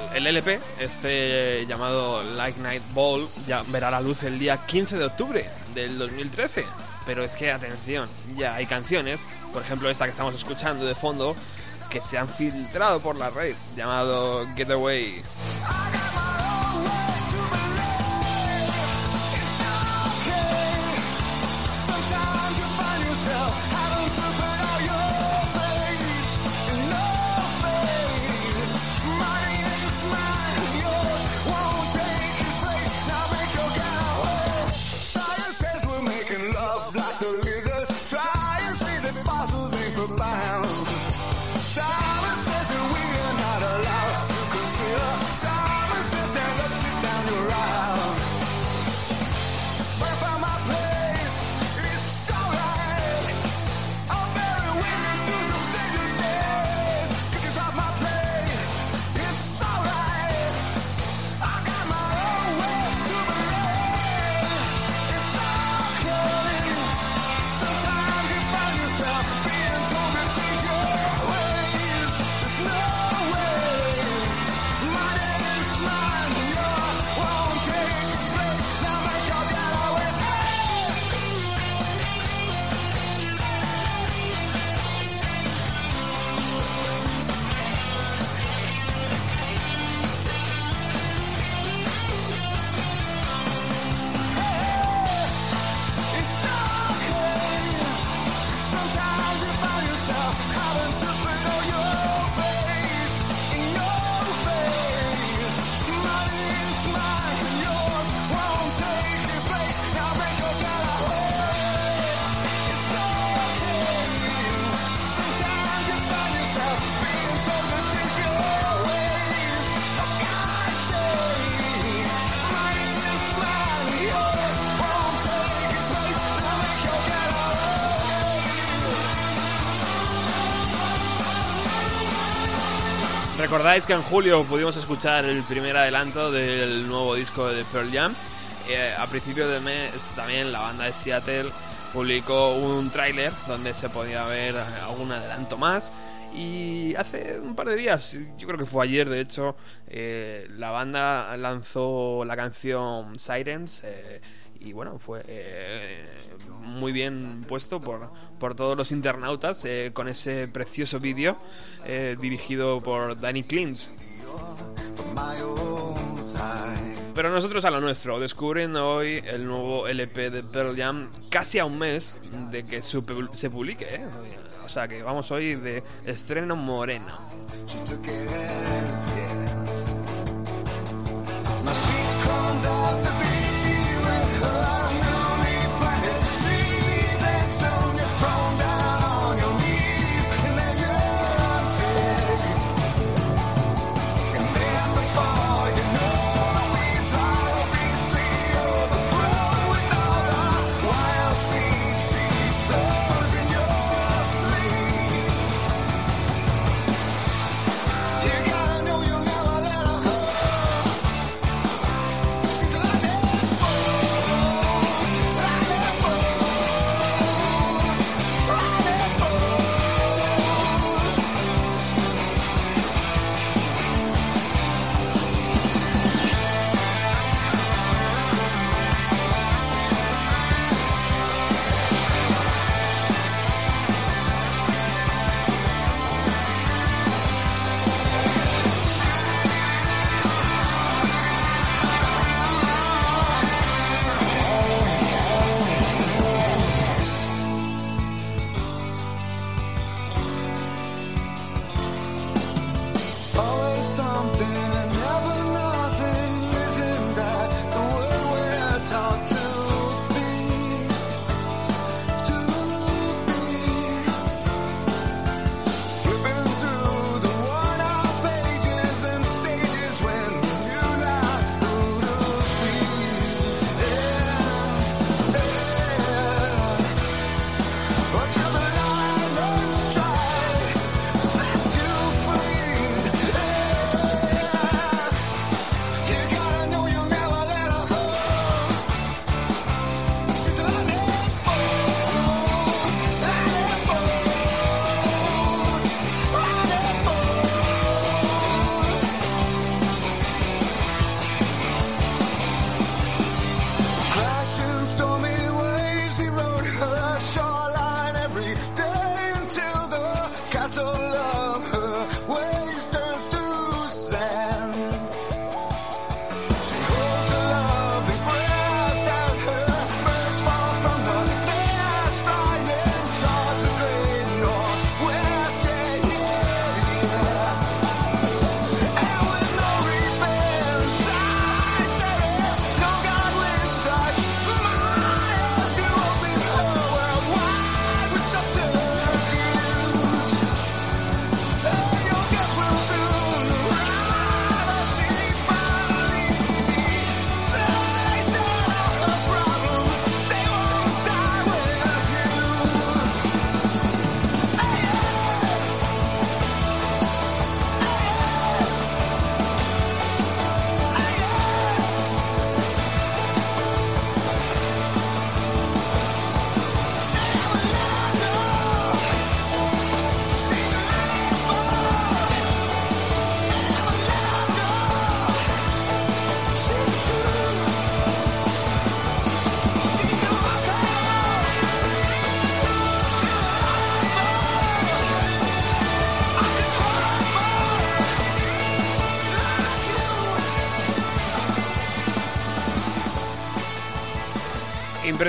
el LP, este llamado Like Night Ball, ya verá la luz el día 15 de octubre del 2013. Pero es que, atención, ya hay canciones, por ejemplo esta que estamos escuchando de fondo, que se han filtrado por la red, llamado Getaway. Recordáis que en julio pudimos escuchar el primer adelanto del nuevo disco de Pearl Jam. Eh, a principio de mes también la banda de Seattle publicó un tráiler donde se podía ver algún adelanto más. Y hace un par de días, yo creo que fue ayer de hecho, eh, la banda lanzó la canción Sirens. eh, y bueno, fue eh, muy bien puesto por, por todos los internautas eh, con ese precioso vídeo eh, dirigido por Danny Klintz. Pero nosotros a lo nuestro, descubriendo hoy el nuevo LP de Pearl Jam casi a un mes de que se publique. ¿eh? O sea que vamos hoy de estreno moreno.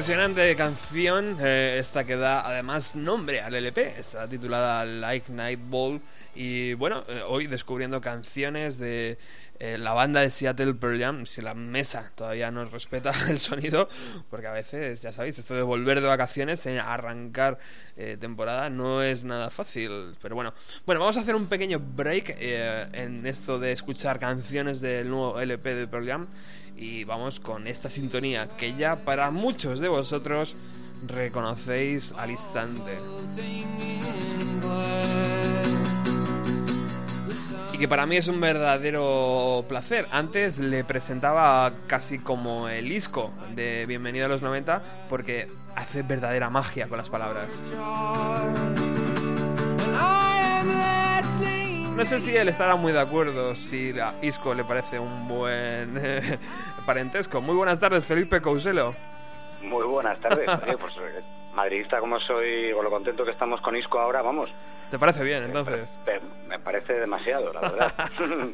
Impresionante canción, eh, esta que da además nombre al LP, está titulada Like Night Ball y bueno, eh, hoy descubriendo canciones de eh, la banda de Seattle Pearl Jam, si la mesa todavía no respeta el sonido, porque a veces, ya sabéis, esto de volver de vacaciones, arrancar temporada no es nada fácil, pero bueno. Bueno, vamos a hacer un pequeño break en esto de escuchar canciones del nuevo LP de Pearl Jam y vamos con esta sintonía que ya para muchos de vosotros reconocéis al instante. Y que para mí es un verdadero placer. Antes le presentaba casi como el isco de Bienvenido a los 90 porque hace verdadera magia con las palabras. No sé si él estará muy de acuerdo, si a Isco le parece un buen parentesco. Muy buenas tardes, Felipe Couselo. Muy buenas tardes. Oye, pues eh, madridista como soy, con lo contento que estamos con Isco ahora, vamos. ¿Te parece bien, entonces? Me, parece demasiado, la verdad.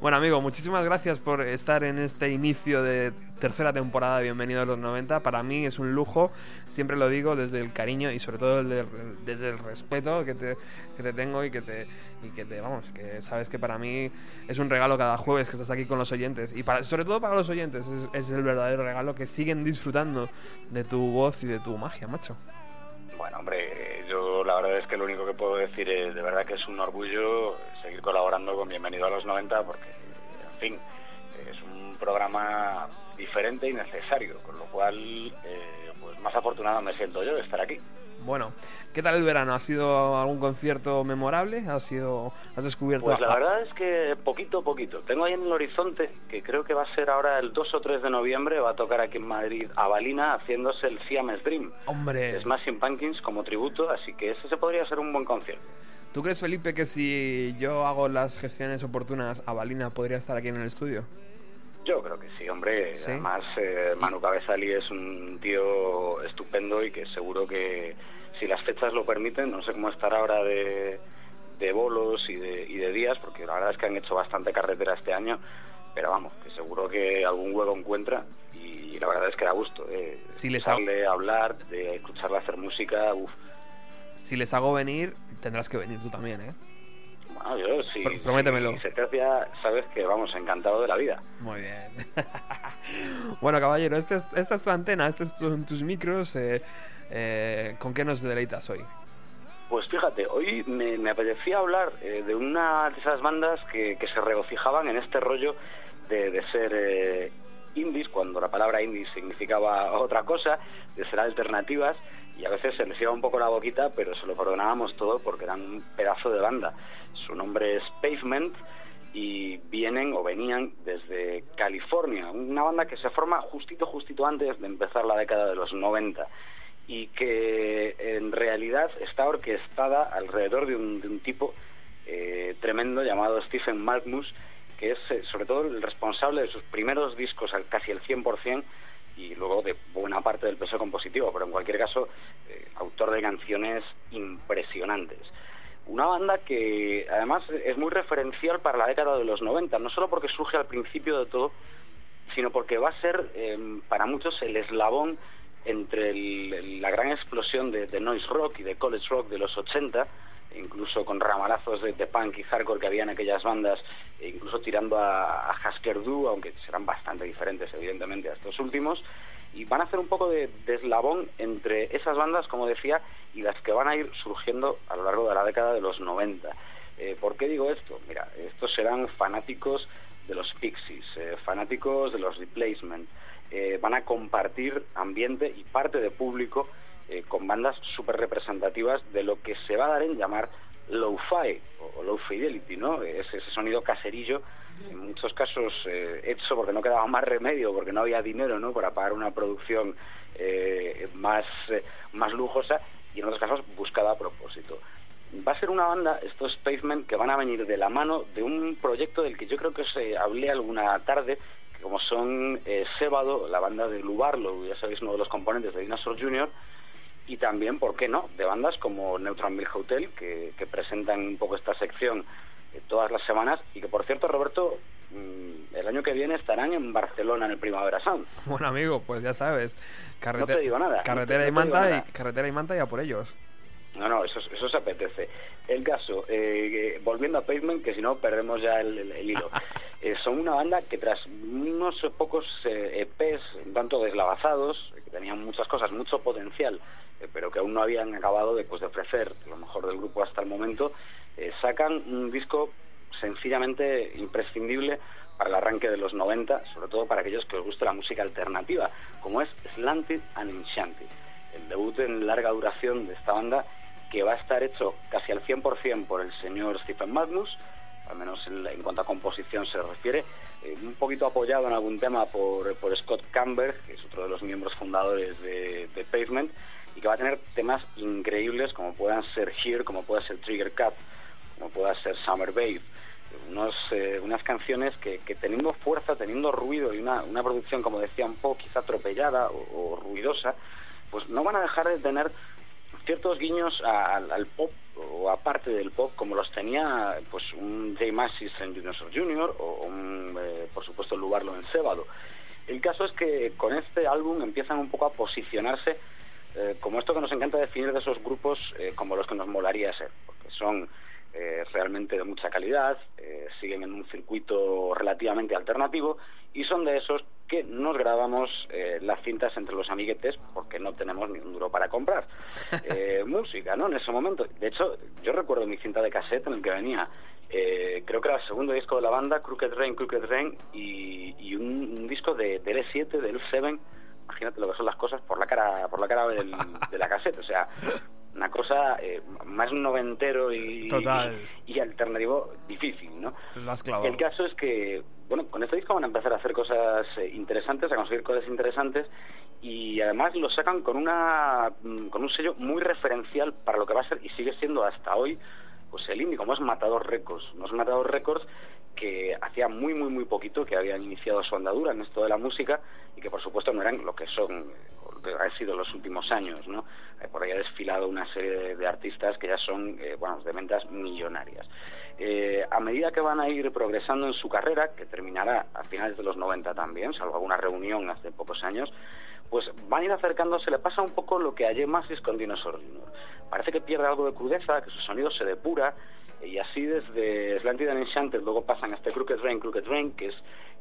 Bueno, amigo, muchísimas gracias por estar en este inicio de tercera temporada de Bienvenido a los 90. Para mí es un lujo, siempre lo digo, desde el cariño y sobre todo desde el respeto que te, que te tengo y que te, y que te, vamos, que sabes que para mí es un regalo cada jueves que estás aquí con los oyentes. Y para, sobre todo para los oyentes, es, es el verdadero regalo que siguen disfrutando de tu voz y de tu magia, macho. Bueno, hombre, yo la verdad es que lo único que puedo decir es de verdad que es un orgullo seguir colaborando con Bienvenido a los 90 porque, en fin, es un programa diferente y necesario, con lo cual, eh, pues más afortunado me siento yo de estar aquí. Bueno, ¿qué tal el verano? ¿Ha sido algún concierto memorable? ¿Ha sido, ¿Has descubierto Pues la a- verdad es que poquito a poquito. Tengo ahí en el horizonte, que creo que va a ser ahora el 2 o 3 de noviembre, va a tocar aquí en Madrid a Balina haciéndose el Siamese Dream. Hombre, Smashing Pumpkins como tributo, así que ese se podría ser un buen concierto. ¿tú crees, Felipe, que si yo hago las gestiones oportunas, Avalina podría estar aquí en el estudio? Yo creo que sí, hombre. ¿Sí? Además, eh, Manu Cabezali es un tío estupendo y que seguro que si las fechas lo permiten, no sé cómo estará ahora de, de bolos y de, y de días, porque la verdad es que han hecho bastante carretera este año, pero vamos, que seguro que algún huevo encuentra y la verdad es que da gusto. Eh, Si les escucharle hablar, de escucharle hacer música, uff. Si les hago venir, tendrás que venir tú también, ¿eh? Bueno, yo sí. Pr- prométemelo. Si se te hacía, sabes que vamos, encantado de la vida. Muy bien. bueno, caballero, esta es, esta es tu antena, estos son tus micros. eh, eh, ¿Con qué nos deleitas hoy? Pues fíjate, hoy me, me apetecía hablar eh, de una de esas bandas que, que se regocijaban en este rollo de, de ser eh, indies, cuando la palabra indie significaba otra cosa, de ser alternativas, y a veces se les iba un poco la boquita, pero se lo perdonábamos todo porque eran un pedazo de banda. Su nombre es Pavement y vienen o venían desde California, una banda que se forma justito, justito antes de empezar la década de los 90 y que en realidad está orquestada alrededor de un, tipo eh, tremendo llamado Stephen Malkmus, que es eh, sobre todo el responsable de sus primeros discos casi el 100% y luego de buena parte del peso compositivo, pero en cualquier caso, eh, autor de canciones impresionantes. Una banda que además es muy referencial para la década de los 90, no solo porque surge al principio de todo, sino porque va a ser eh, para muchos el eslabón entre la gran explosión de, noise rock y de college rock de los 80, incluso con ramalazos de, punk y hardcore que había en aquellas bandas, e incluso tirando a, a Husker Du, aunque serán bastante diferentes evidentemente a estos últimos, y van a hacer un poco de, de eslabón entre esas bandas, como decía, y las que van a ir surgiendo a lo largo de la década de los 90. Eh, ¿Por qué digo esto? Mira, estos serán fanáticos de los Pixies, eh, fanáticos de los Replacement, eh, van a compartir ambiente y parte de público eh, con bandas súper representativas de lo que se va a dar en llamar low-fi o, low fidelity, ¿no? Es ese sonido caserillo, en muchos casos eh, hecho porque no quedaba más remedio, porque no había dinero, ¿no? Para pagar una producción eh, más, más lujosa y en otros casos buscada a propósito. Va a ser una banda, estos Pavement, que van a venir de la mano de un proyecto del que yo creo que os hablé alguna tarde, como son eh, Sébado, la banda de Lou Barlow, ya sabéis, uno de los componentes de Dinosaur Jr., y también, ¿por qué no?, de bandas como Neutral Milk Hotel, que, que presentan un poco esta sección eh, todas las semanas, y que, por cierto, Roberto, mm, el año que viene estarán en Barcelona en el Primavera Sound. Bueno, amigo, pues ya sabes. Carrete- No te digo nada, Carretera, no te- y no te digo manta y, carretera y manta y a por ellos. No, no, eso, eso se apetece. El caso, eh, volviendo a Pavement, que si no perdemos ya el, el- el hilo. Eh, son una banda que tras unos pocos eh, EPs un tanto deslavazados, que tenían muchas cosas, mucho potencial, eh, pero que aún no habían acabado de, de ofrecer lo mejor del grupo hasta el momento, eh, sacan un disco sencillamente imprescindible para el arranque de los 90, sobre todo para aquellos que os guste la música alternativa, como es Slanted and Enchanted, el debut en larga duración de esta banda que va a estar hecho casi al 100% por el señor Stephen Magnus, al menos en, cuanto a composición se refiere, eh, un poquito apoyado en algún tema por, Scott Camber, que es otro de los miembros fundadores de, de Pavement, y que va a tener temas increíbles como puedan ser Here, como pueda ser Trigger Cut, como pueda ser Summer Babe, unos, eh, unas canciones que, teniendo fuerza, teniendo ruido y una, una producción, como decía, un poco quizá atropellada o ruidosa, pues no van a dejar de tener ciertos guiños al, pop o aparte del pop como los tenía pues un Jay Massis en Dinosaur Jr. o un, eh, por supuesto Lubarlo en Cébado. El caso es que con este álbum empiezan un poco a posicionarse eh, como esto que nos encanta definir de esos grupos eh, como los que nos molaría ser, porque son eh, realmente de mucha calidad, eh, siguen en un circuito relativamente alternativo y son de esos que nos grabamos eh, las cintas entre los amiguetes porque no tenemos ni un duro para comprar eh, música, ¿no? En ese momento. De hecho, yo recuerdo mi cinta de cassette en el que venía, eh, creo que era el segundo disco de la banda, Crooked Rain, Crooked Rain, y, y un, un disco de, del E7, del E7, imagínate lo que son las cosas por la cara por la cara del- de la cassette, o sea, una cosa eh, más noventero y, Total. y, y alternativo difícil, ¿no? El caso es que, bueno, con este disco van a empezar a hacer cosas eh, interesantes, a conseguir cosas interesantes y además lo sacan con una mm, con un sello muy referencial para lo que va a ser y sigue siendo hasta hoy pues el indie, como es Matador Records, unos Matador Records que hacía muy muy muy poquito que habían iniciado su andadura en esto de la música y que por supuesto no eran lo que son eh, han sido los últimos años, ¿no? Eh, por ahí ha desfilado una serie de artistas que ya son, eh, bueno, de ventas millonarias. A medida que van a ir progresando en su carrera, que terminará a finales de los 90 también, salvo alguna reunión hace pocos años, pues van a ir acercándose, le pasa un poco lo que a Jay Massis con Dinosaur. Parece que pierde algo de crudeza, que su sonido se depura, y así desde Slanted and Enchanted luego pasan a este Crooked Rain, Crooked Rain, que es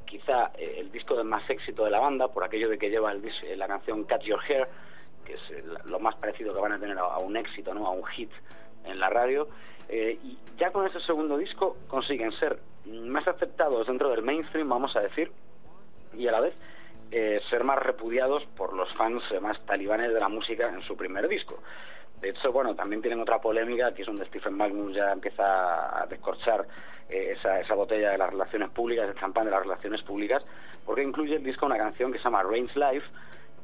quizá eh, el disco de más éxito de la banda, por aquello de que lleva eh, la canción Cut Your Hair, que es eh, lo más parecido que van a tener a, un éxito, ¿no? a un hit en la radio. Y ya con ese segundo disco consiguen ser más aceptados dentro del mainstream, vamos a decir, y a la vez eh, ser más repudiados por los fans más talibanes de la música en su primer disco. De hecho, bueno, también tienen otra polémica, que es donde Stephen Magnus ya empieza a descorchar eh, esa, esa botella de las relaciones públicas, el champán de las relaciones públicas, porque incluye el disco una canción que se llama Range Life,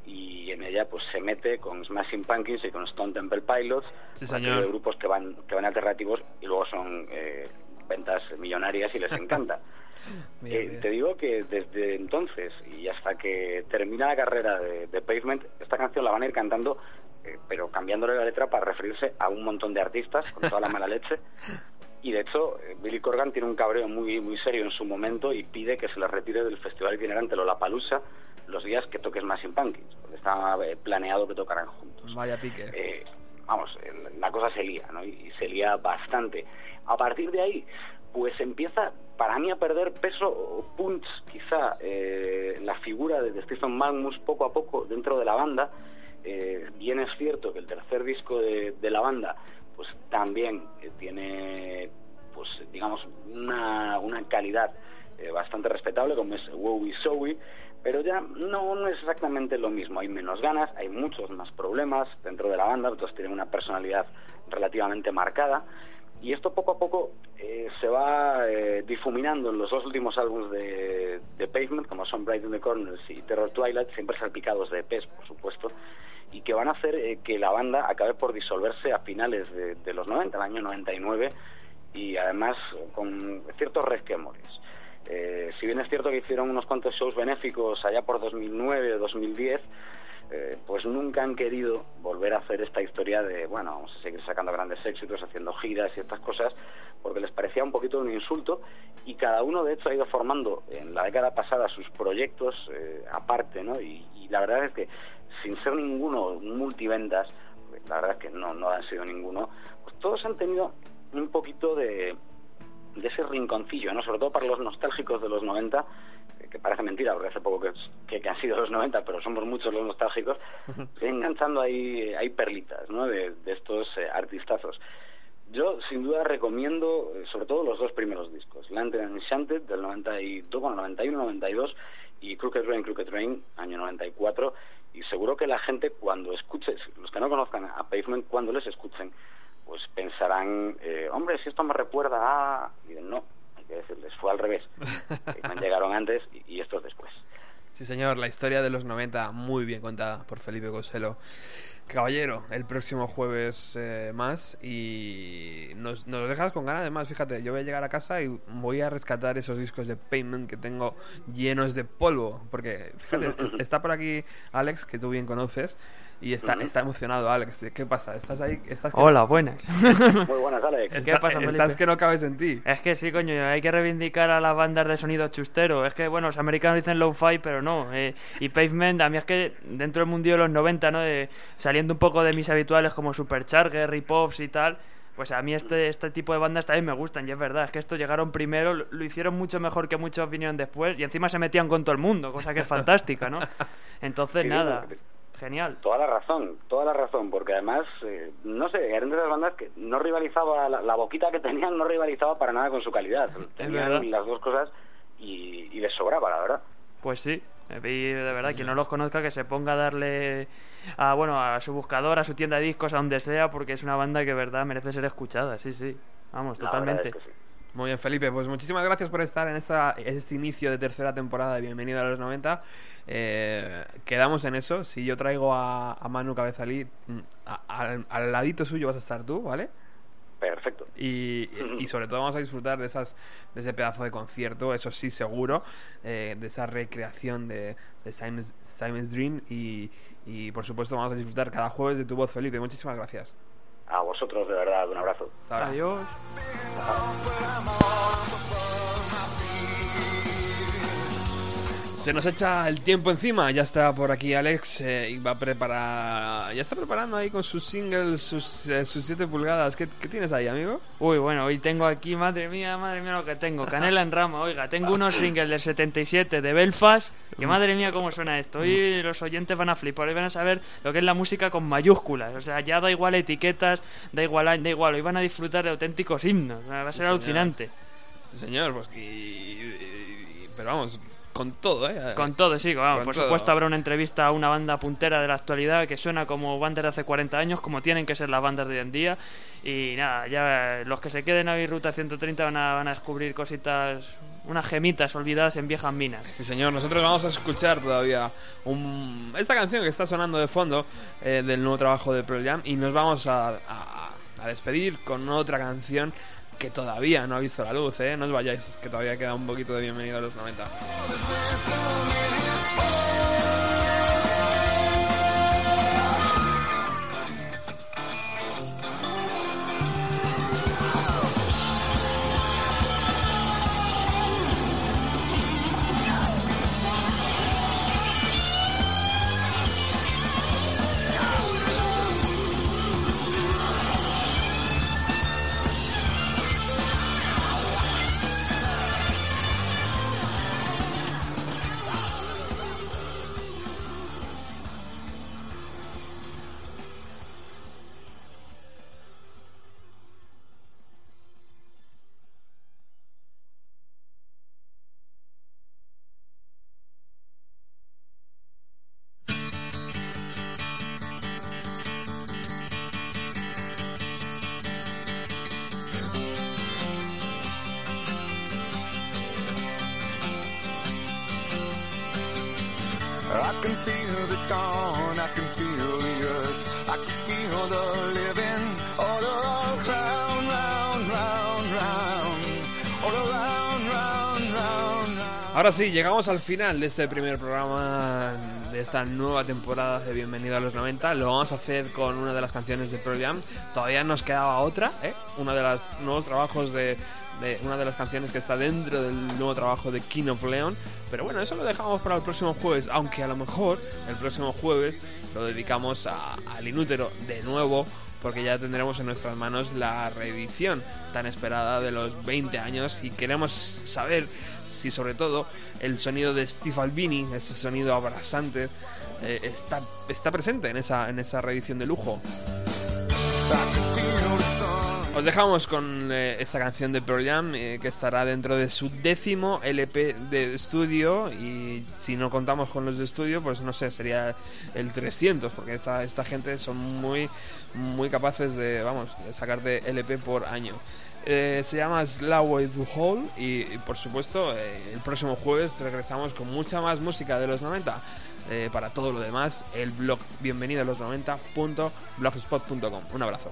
y en ella pues se mete con Smashing Pumpkins y con Stone Temple Pilots, Sí, señor. grupos que van, que van alternativos y luego son eh, ventas millonarias y les encanta. Bien, Eh, bien. te digo que desde entonces y hasta que termina la carrera de, de Pavement, esta canción la van a ir cantando, eh, pero cambiándole la letra para referirse a un montón de artistas con toda la mala leche. Y de hecho, eh, Billy Corgan tiene un cabreo muy muy serio en su momento y pide que se les retire del festival itinerante Lollapalooza los días que toques Pumpkins, porque estaba planeado que tocaran juntos Vaya pique. eh, vamos, la cosa se lía, ¿no? Y se lía bastante. A partir de ahí, pues empieza para mí a perder peso o punch, quizá, eh, la figura de Stephen Magnus poco a poco dentro de la banda. Eh, bien es cierto que el tercer disco de, de la banda, pues también eh, tiene, pues digamos, una, una calidad eh, bastante respetable, como es Wowie Sowie, pero ya no, es exactamente lo mismo. Hay menos ganas, hay muchos más problemas dentro de la banda, todos tienen una personalidad relativamente marcada. Y esto poco a poco eh, se va eh, difuminando en los dos últimos álbumes de, de Pavement, como son Bright in the Corners y Terror Twilight, siempre salpicados de EPs, por supuesto, y que van a hacer eh, que la banda acabe por disolverse a finales de, de los 90, el año 99, y además con ciertos resquemores. Eh, si bien es cierto que hicieron unos cuantos shows benéficos allá por 2009 o 2010, eh, pues nunca han querido volver a hacer esta historia de, bueno, vamos a seguir sacando grandes éxitos, haciendo giras y estas cosas, porque les parecía un poquito un insulto y cada uno de hecho ha ido formando en la década pasada sus proyectos eh, aparte, ¿no? Y, la verdad es que sin ser ninguno multiventas, la verdad es que no, no han sido ninguno, pues todos han tenido un poquito de, de ese rinconcillo, ¿no? Sobre todo para los nostálgicos de los 90, eh, que parece mentira porque hace poco que, que, que han sido los 90, pero somos muchos los nostálgicos, estoy enganchando ahí, hay perlitas, ¿no? De, de estos eh, artistazos. Yo, sin duda, recomiendo eh, sobre todo los dos primeros discos, Land and Enchanted del 92, bueno, 91, 92 y Crooked Rain, Crooked Rain, año 94, y seguro que la gente cuando escuche, los que no conozcan a Pavement, cuando les escuchen, pues pensarán, eh, hombre, si esto me recuerda a... Y dicen, no, hay que decirles, fue al revés. Pavement llegaron antes y, y estos después. Sí, señor, la historia de los 90 muy bien contada por Felipe Coselo. Caballero, el próximo jueves eh, más y nos, nos dejas con ganas de más. Fíjate, yo voy a llegar a casa y voy a rescatar esos discos de Payment que tengo llenos de polvo. Porque, fíjate, es- está por aquí Alex, que tú bien conoces, y está, está emocionado, Alex. ¿Qué pasa? ¿Estás ahí? ¿Estás que- Hola, buenas. Muy buenas, Alex. Está- ¿Qué pasa, Estás Felipe? que no cabes en ti. Es que sí, coño, hay que reivindicar a las bandas de sonido chustero. Es que, bueno, los americanos dicen low-fi, pero no. eh, y Pavement, a mí es que dentro del mundillo de los 90, ¿no? De- saliendo un poco de mis habituales como Supercharger, Ripoffs y tal, pues a mí este, este tipo de bandas también me gustan. Y es verdad, es que estos llegaron primero, lo, lo hicieron mucho mejor que muchos vinieron después y encima se metían con todo el mundo, cosa que es fantástica, ¿no? Entonces, nada, genial. Toda la razón, toda la razón, porque además, eh, no sé, eran de las bandas que no rivalizaba, la, la boquita que tenían no rivalizaba para nada con su calidad. Tenían las dos cosas y, y les sobraba, la verdad. Pues sí, y de verdad, quien no los conozca que se ponga a darle a, bueno, a su buscador, a su tienda de discos, a donde sea, porque es una banda que de verdad merece ser escuchada, sí, sí. Vamos, La verdad totalmente. es que sí. Muy bien, Felipe, pues muchísimas gracias por estar en esta, este inicio de tercera temporada de Bienvenido a los 90. Eh, quedamos en eso. Si yo traigo a, a Manu Cabezalí, mm, a- al, al ladito suyo vas a estar tú, ¿vale? Perfecto. Y, y sobre todo vamos a disfrutar de esas de ese pedazo de concierto, eso sí seguro, eh, de esa recreación de, de Simon's, Simon's Dream y, y por supuesto vamos a disfrutar cada jueves de tu voz, Felipe. Muchísimas gracias. A vosotros, de verdad, un abrazo. Adiós. Se nos echa el tiempo encima, ya está por aquí Alex eh, y va a preparar, ya está preparando ahí con sus singles, sus, eh, sus 7 pulgadas. ¿Qué, ¿Qué tienes ahí, amigo? Uy, bueno, hoy tengo aquí, madre mía, madre mía lo que tengo. Canela en rama, oiga, tengo unos singles del 77 de Belfast, que madre mía cómo suena esto. Hoy los oyentes van a flipar, hoy van a saber lo que es la música con mayúsculas. O sea, ya da igual etiquetas, da igual da igual, hoy van a disfrutar de auténticos himnos. Va a ser señor. alucinante. Sí, señor, pues y, y- pero vamos, con todo, ¿eh? Con todo, sí, vamos, Con por todo. supuesto habrá una entrevista a una banda puntera de la actualidad que suena como bandas de hace 40 años, como tienen que ser las bandas de hoy en día. Y nada, ya eh, los que se queden hoy Ruta 130 van a, van a descubrir cositas, unas gemitas olvidadas en viejas minas. Sí, señor, nosotros vamos a escuchar todavía un- esta canción que está sonando de fondo eh, del nuevo trabajo de Pearl Jam y nos vamos a, a- a despedir con otra canción que todavía no ha visto la luz, ¿eh? No os vayáis, que todavía queda un poquito de bienvenido a los 90. Ahora sí, llegamos al final de este primer programa de esta nueva temporada de Bienvenido a los 90. Lo vamos a hacer con una de las canciones de Pearl Jam. Todavía nos quedaba otra, ¿eh? Uno de los nuevos trabajos de, de una de las canciones que está dentro del nuevo trabajo de King of Leon. Pero bueno, eso lo dejamos para el próximo jueves, aunque a lo mejor el próximo jueves lo dedicamos al inútero de nuevo porque ya tendremos en nuestras manos la reedición tan esperada de los 20 años y queremos saber si sobre todo el sonido de Steve Albini, ese sonido abrasante, eh, está, está presente en esa, en esa reedición de lujo. Os dejamos con eh, esta canción de Pearl Jam eh, que estará dentro de su décimo LP de estudio y si no contamos con los de estudio pues no sé, sería el 300 porque esta, esta gente son muy muy capaces de, vamos, de sacarte LP por año. Eh, se llama Slowway to y, y, por supuesto eh, el próximo jueves regresamos con mucha más música de los 90. Eh, para todo lo demás, el blog bienvenido a los 90.blogspot.com. Un abrazo.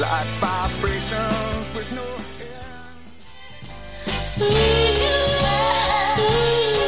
Like.